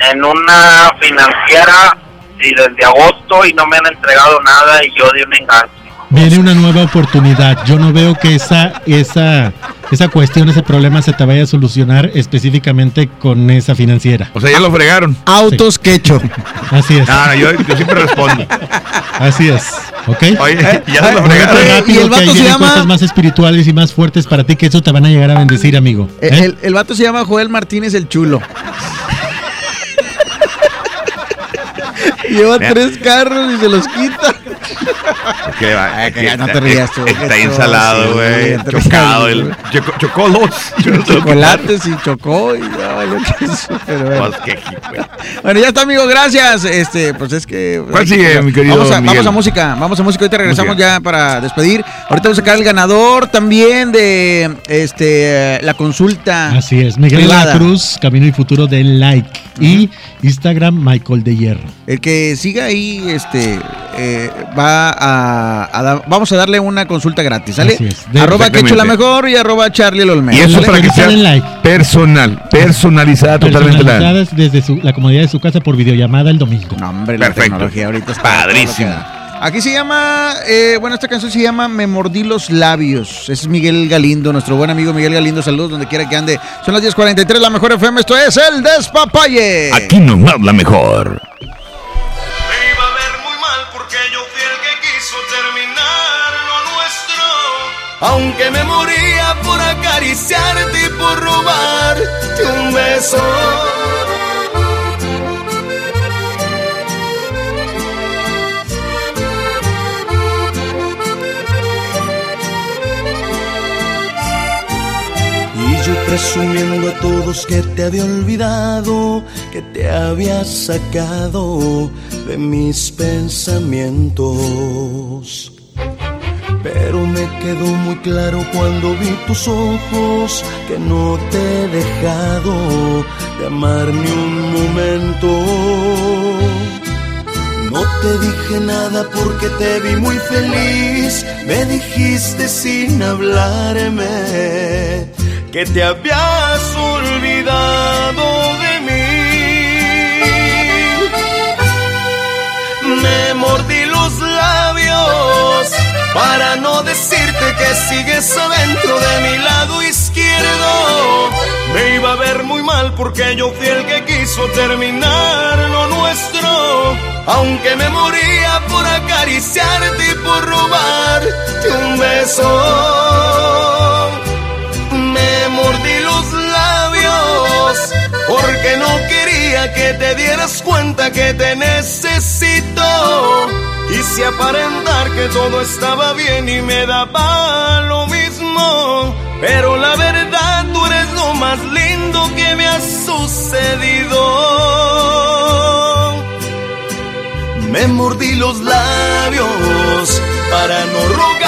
en una financiera y desde agosto y no me han entregado nada y yo di un engaño. Viene una nueva oportunidad. Yo no veo que esa, esa, esa cuestión, ese problema se te vaya a solucionar específicamente con esa financiera. O sea, ya lo fregaron. Autos quecho. Así es. No, yo, yo siempre respondo. Así es. ¿Ok? Oye, ya se lo Muévete fregaron. rápido, Y el que vato se llama- cosas más espirituales y más fuertes para ti que eso te van a llegar a bendecir, amigo. El, ¿Eh? el- el vato se llama Joel Martínez el Chulo. Lleva Mira. tres carros y se los quita. ¿Qué va? Ay, que ya no te rías tú, Está que ensalado, güey. sí, chocado. El, chocó, chocó los. Chocolates y chocó y ya valió que eso, pero bueno. Pues, qué güey. Bueno, ya está, amigo, gracias. Este, pues es que. ¿Cuál sigue, mi querido Vamos a, Miguel? vamos a música, vamos a música. Ahorita regresamos Música. ya para despedir. Ahorita vamos a sacar el ganador también de este la consulta. Así es, Miguel la. Cruz, Camino y Futuro de Like. Y Instagram, Michael de Hierro. El que siga ahí, este, eh, va a, vamos a darle una consulta gratis, ¿sale? Así es. De- arroba que la mejor y arroba Charlie el Olmedo. Y eso ¿sale? para que sea like. personal, personalizada totalmente la. Desde su- la comodidad de su casa por videollamada el domingo. No, hombre, la Perfecto. tecnología ahorita está da. Aquí se llama, eh, bueno, esta canción se llama Me mordí los labios. Es Miguel Galindo, nuestro buen amigo Miguel Galindo. Saludos donde quiera que ande. Son las 10.43, la mejor FM. Esto es El Despapalle. Aquí nomás la mejor. Aunque me moría por acariciarte y por robarte un beso. Y yo presumiendo a todos que te había olvidado, que te había sacado de mis pensamientos. Pero me quedó muy claro cuando vi tus ojos que no te he dejado de amar ni un momento. No te dije nada porque te vi muy feliz, me dijiste sin hablarme que te habías olvidado de mí. Me mordí para no decirte que sigues adentro de mi lado izquierdo. Me iba a ver muy mal porque yo fui el que quiso terminar lo nuestro. Aunque me moría por acariciarte y por robarte un beso. Me mordí los labios porque no quería que te dieras cuenta que te necesito. Quise aparentar que todo estaba bien y me daba lo mismo. Pero la verdad tú eres lo más lindo que me ha sucedido. Me mordí los labios para no rogarte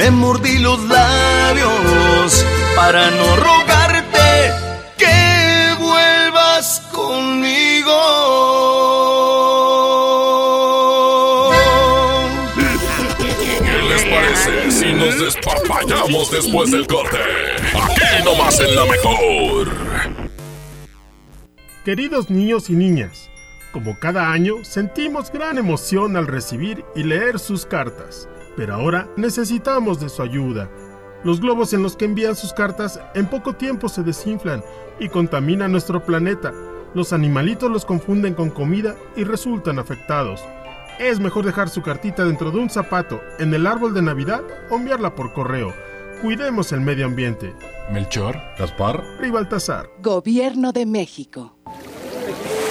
Me mordí los labios para no rogarte que vuelvas conmigo. ¿Qué les parece si nos despapallamos después del corte? Aquí nomás en la mejor. Queridos niños y niñas, como cada año sentimos gran emoción al recibir y leer sus cartas, pero ahora necesitamos de su ayuda. Los globos en los que envían sus cartas en poco tiempo se desinflan y contaminan nuestro planeta. Los animalitos los confunden con comida y resultan afectados. Es mejor dejar su cartita dentro de un zapato en el árbol de Navidad o enviarla por correo. Cuidemos el medio ambiente. Melchor, Gaspar, y Baltasar. Gobierno de México.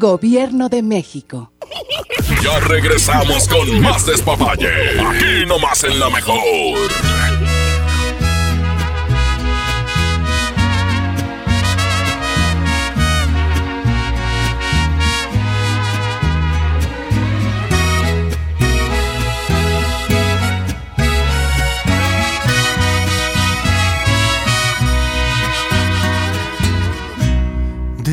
Gobierno de México. Ya regresamos con más despapalle. Aquí nomás en la mejor.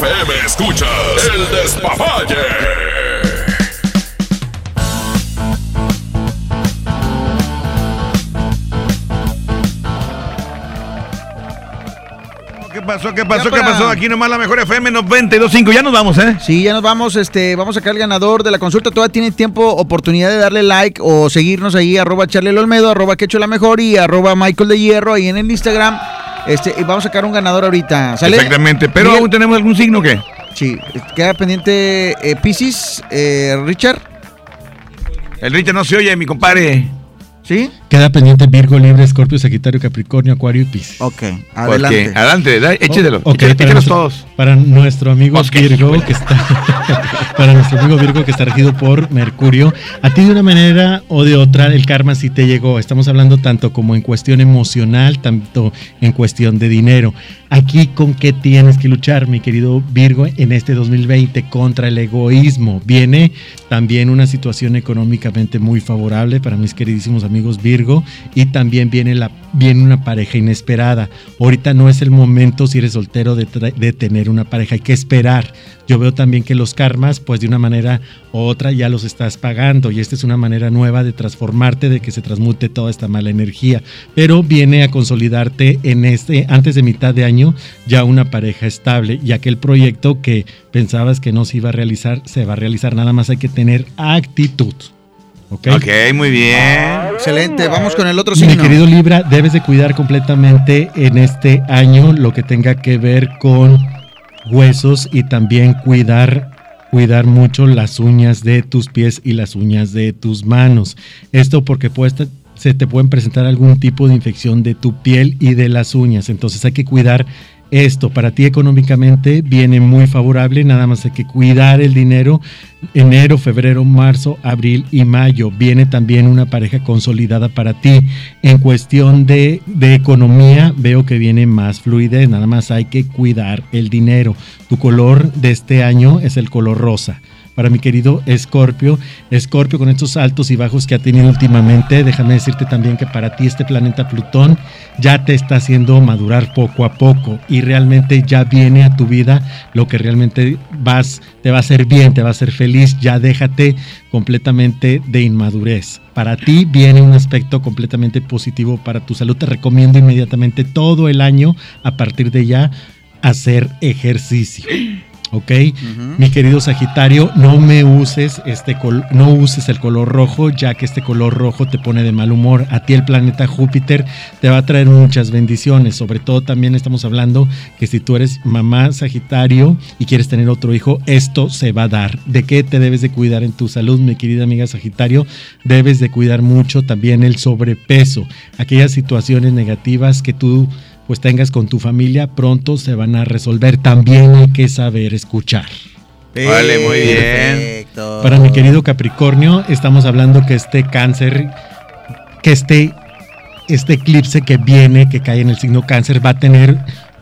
FM escuchas el despapalle. ¿Qué pasó? ¿Qué pasó? ¿Qué pasó? Aquí nomás la mejor FM 92.5. Ya nos vamos, ¿eh? Sí, ya nos vamos. Este, vamos a sacar el ganador de la consulta. Todavía tiene tiempo, oportunidad de darle like o seguirnos ahí, arroba Charlie Olmedo, arroba Quecho la mejor y arroba Michael de Hierro ahí en el Instagram. Este, y vamos a sacar un ganador ahorita. ¿Sale? Exactamente. Pero Miguel. aún tenemos algún signo o qué? Sí, queda pendiente eh, Pisces, eh, Richard. El Richard no se oye, mi compadre. ¿Sí? Queda pendiente Virgo, Libre, Escorpio, Sagitario, Capricornio, Acuario y Piscis. Ok, Porque, adelante, da- échedelo. Ok, échale- para échelos nuestro- todos. Para nuestro amigo Virgo, que está para nuestro amigo Virgo que está regido por Mercurio, a ti de una manera o de otra el karma sí te llegó. Estamos hablando tanto como en cuestión emocional, tanto en cuestión de dinero. Aquí con qué tienes que luchar, mi querido Virgo, en este 2020 contra el egoísmo. Viene también una situación económicamente muy favorable para mis queridísimos amigos Virgo y también viene la viene una pareja inesperada. Ahorita no es el momento si eres soltero de, tener una pareja, hay que esperar. Yo veo también que los karmas, pues de una manera u otra ya los estás pagando y esta es una manera nueva de transformarte, de que se transmute toda esta mala energía. Pero viene a consolidarte en este, antes de mitad de año, ya una pareja estable y aquel proyecto que pensabas que no se iba a realizar, se va a realizar. Nada más hay que tener actitud. ¿Ok? Ok, muy bien. Excelente, vamos con el otro Mi signo. querido Libra, debes de cuidar completamente en este año lo que tenga que ver con huesos y también cuidar cuidar mucho las uñas de tus pies y las uñas de tus manos. Esto porque se te pueden presentar algún tipo de infección de tu piel y de las uñas. Entonces hay que cuidar esto. Para ti económicamente viene muy favorable, nada más hay que cuidar el dinero. Enero, febrero, marzo, abril y mayo. Viene también una pareja consolidada para ti. En cuestión de, de economía, veo que viene más fluidez, nada más hay que cuidar el dinero. Tu color de este año es el color rosa para mi querido Escorpio. Escorpio con estos altos y bajos que ha tenido últimamente, déjame decirte también que para ti este planeta Plutón ya te está haciendo madurar poco a poco y realmente ya viene a tu vida lo que realmente vas te va a hacer bien, te va a hacer feliz, ya déjate completamente de inmadurez. Para ti viene un aspecto completamente positivo para tu salud. Te recomiendo inmediatamente todo el año a partir de ya hacer ejercicio. ¿Ok? Mi querido Sagitario, no me uses este col- no uses el color rojo, ya que este color rojo te pone de mal humor. A ti el planeta Júpiter te va a traer muchas bendiciones. Sobre todo también estamos hablando que si tú eres mamá Sagitario y quieres tener otro hijo, esto se va a dar. ¿De qué te debes de cuidar en tu salud, mi querida amiga Sagitario? Debes de cuidar mucho también el sobrepeso, aquellas situaciones negativas que tú pues tengas con tu familia pronto se van a resolver. También hay que saber escuchar. Vale, muy bien. Para mi querido Capricornio, estamos hablando que este cáncer, que este, este eclipse que viene, que cae en el signo cáncer, va a tener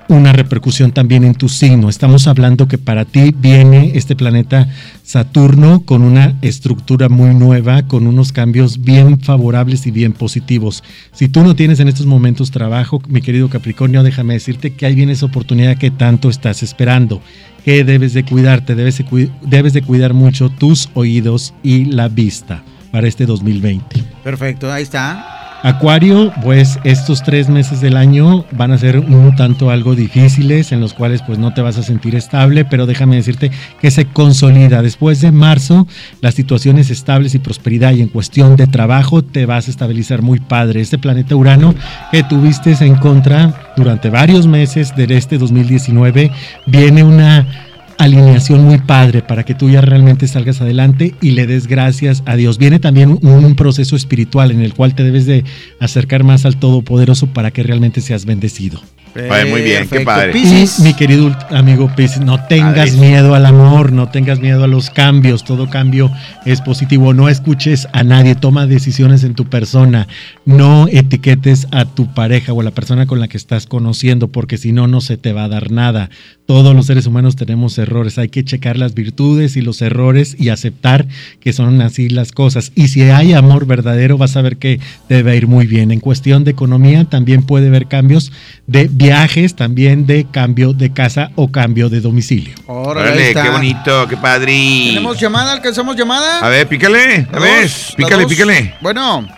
una repercusión también en tu signo. Estamos hablando que para ti viene este planeta Saturno con una estructura muy nueva, con unos cambios bien favorables y bien positivos. Si tú no tienes en estos momentos trabajo, mi querido Capricornio, déjame decirte que ahí viene esa oportunidad que tanto estás esperando. Que debes de cuidarte, debes de, debes de cuidar mucho tus oídos y la vista para este 2020. Perfecto, ahí está. Acuario, pues estos tres meses del año van a ser un tanto algo difíciles, en los cuales pues no te vas a sentir estable, pero déjame decirte que se consolida. Después de marzo, las situaciones estables y prosperidad y en cuestión de trabajo te vas a estabilizar muy padre. Este planeta Urano que tuviste en contra durante varios meses de este 2019, viene una alineación muy padre para que tú ya realmente salgas adelante y le des gracias a Dios. Viene también un, un proceso espiritual en el cual te debes de acercar más al Todopoderoso para que realmente seas bendecido. Vale, muy bien, qué padre. Y mi querido amigo Piscis, no tengas miedo al amor, no tengas miedo a los cambios, todo cambio es positivo, no escuches a nadie, toma decisiones en tu persona, no etiquetes a tu pareja o a la persona con la que estás conociendo, porque si no, no se te va a dar nada. Todos los seres humanos tenemos errores, hay que checar las virtudes y los errores y aceptar que son así las cosas. Y si hay amor verdadero, vas a ver que te va a ir muy bien. En cuestión de economía, también puede haber cambios de viajes, también de cambio de casa o cambio de domicilio. Órale, qué bonito, qué padre. ¿Tenemos llamada? ¿Alcanzamos llamada? A ver, pícale, a ver, pícale, pícale. Bueno,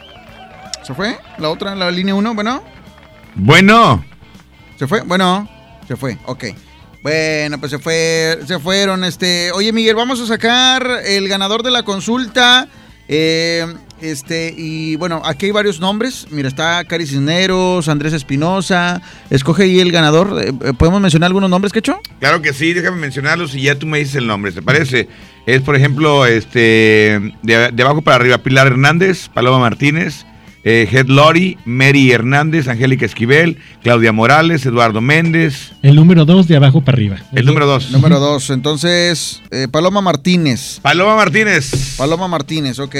¿se fue? La otra, la línea 1, bueno. Bueno, ¿Se fue? Bueno. Se fue, ok. Bueno, pues se fue, se fueron. Este, oye Miguel, vamos a sacar el ganador de la consulta. Eh, este, y bueno, aquí hay varios nombres. Mira, está Cari Cisneros, Andrés Espinosa. Escoge ahí el ganador. Eh, eh, ¿Podemos mencionar algunos nombres, Quecho? Claro que sí, déjame mencionarlos y ya tú me dices el nombre, ¿te parece? Es, por ejemplo, este de, de abajo para arriba, Pilar Hernández, Paloma Martínez, eh, Head Lori, Mary Hernández, Angélica Esquivel, Claudia Morales, Eduardo Méndez. El número dos de abajo para arriba. El número dos. Número dos. Entonces, eh, Paloma Martínez. Paloma Martínez. Paloma Martínez, ok.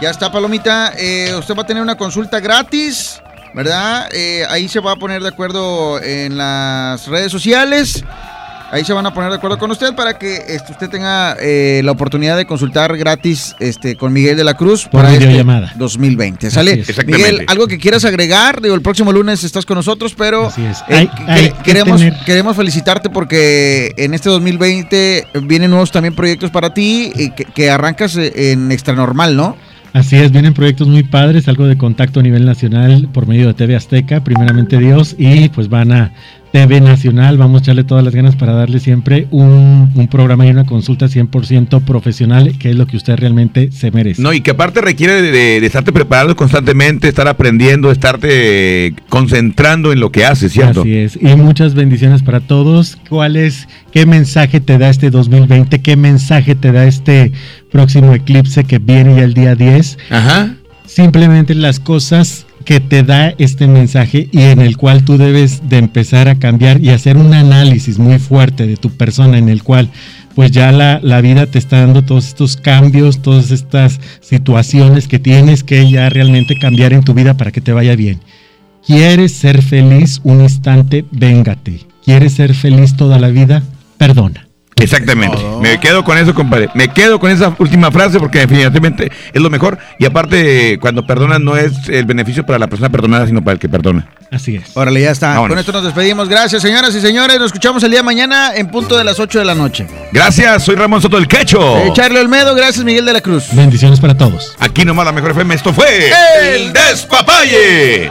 Ya está, Palomita. Eh, usted va a tener una consulta gratis, ¿verdad? Eh, ahí se va a poner de acuerdo en las redes sociales. Ahí se van a poner de acuerdo con usted para que este, usted tenga eh, la oportunidad de consultar gratis este, con Miguel de la Cruz Por para este videollamada. 2020. ¿Sale? Miguel, algo que quieras agregar. Digo, el próximo lunes estás con nosotros, pero Así es. eh, Hay- que- hay que queremos, tener- queremos felicitarte porque en este 2020 vienen nuevos también proyectos para ti y que, que arrancas eh, en Extra Normal, ¿no? Así es, vienen proyectos muy padres, algo de contacto a nivel nacional por medio de TV Azteca, primeramente Dios, y pues van a TV Nacional, vamos a echarle todas las ganas para darle siempre un, un programa y una consulta 100% profesional, que es lo que usted realmente se merece. No, y que aparte requiere de, de- de estarte preparando constantemente, estar aprendiendo, estarte concentrando en lo que haces, ¿cierto? Así es, y muchas bendiciones para todos. ¿Cuál es, qué mensaje te da este 2020? ¿Qué mensaje te da este próximo eclipse que viene ya el día 10? Ajá. Simplemente las cosas que te da este mensaje y en el cual tú debes de empezar a cambiar y hacer un análisis muy fuerte de tu persona en el cual pues ya la, la vida te está dando todos estos cambios, todas estas situaciones que tienes que ya realmente cambiar en tu vida para que te vaya bien. ¿Quieres ser feliz un instante? Véngate. ¿Quieres ser feliz toda la vida? Perdona. Exactamente. Me quedo con eso, compadre. Me quedo con esa última frase porque definitivamente es lo mejor. Y aparte, cuando perdonas no es el beneficio para la persona perdonada, sino para el que perdona. Así es. Órale, ya está. Vámonos. Con esto nos despedimos. Gracias, señoras y señores. Nos escuchamos el día de mañana en punto de las 8 de la noche. Gracias, soy Ramón Soto el Quecho. Eh, Charlie Olmedo, gracias, Miguel de la Cruz. Bendiciones para todos. Aquí nomás la mejor FM. Esto fue El Despapalle.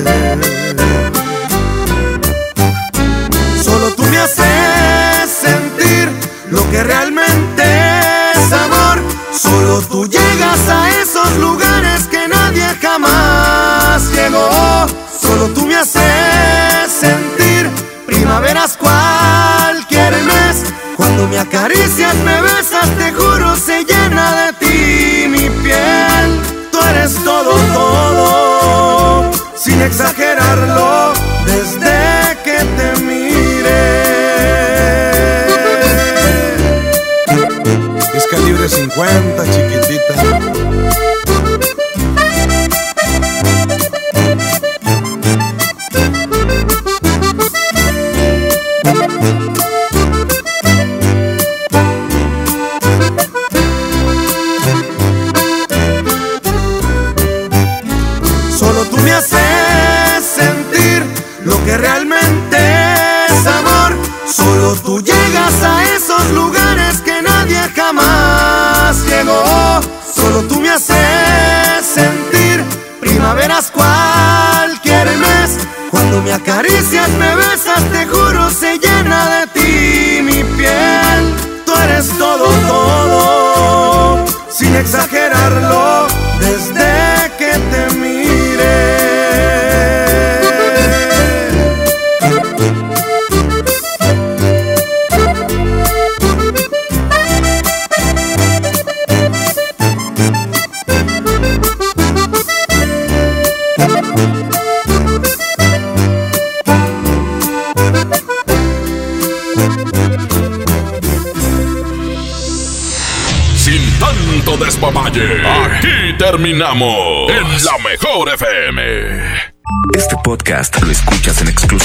Me acaricias, me besas, te juro, se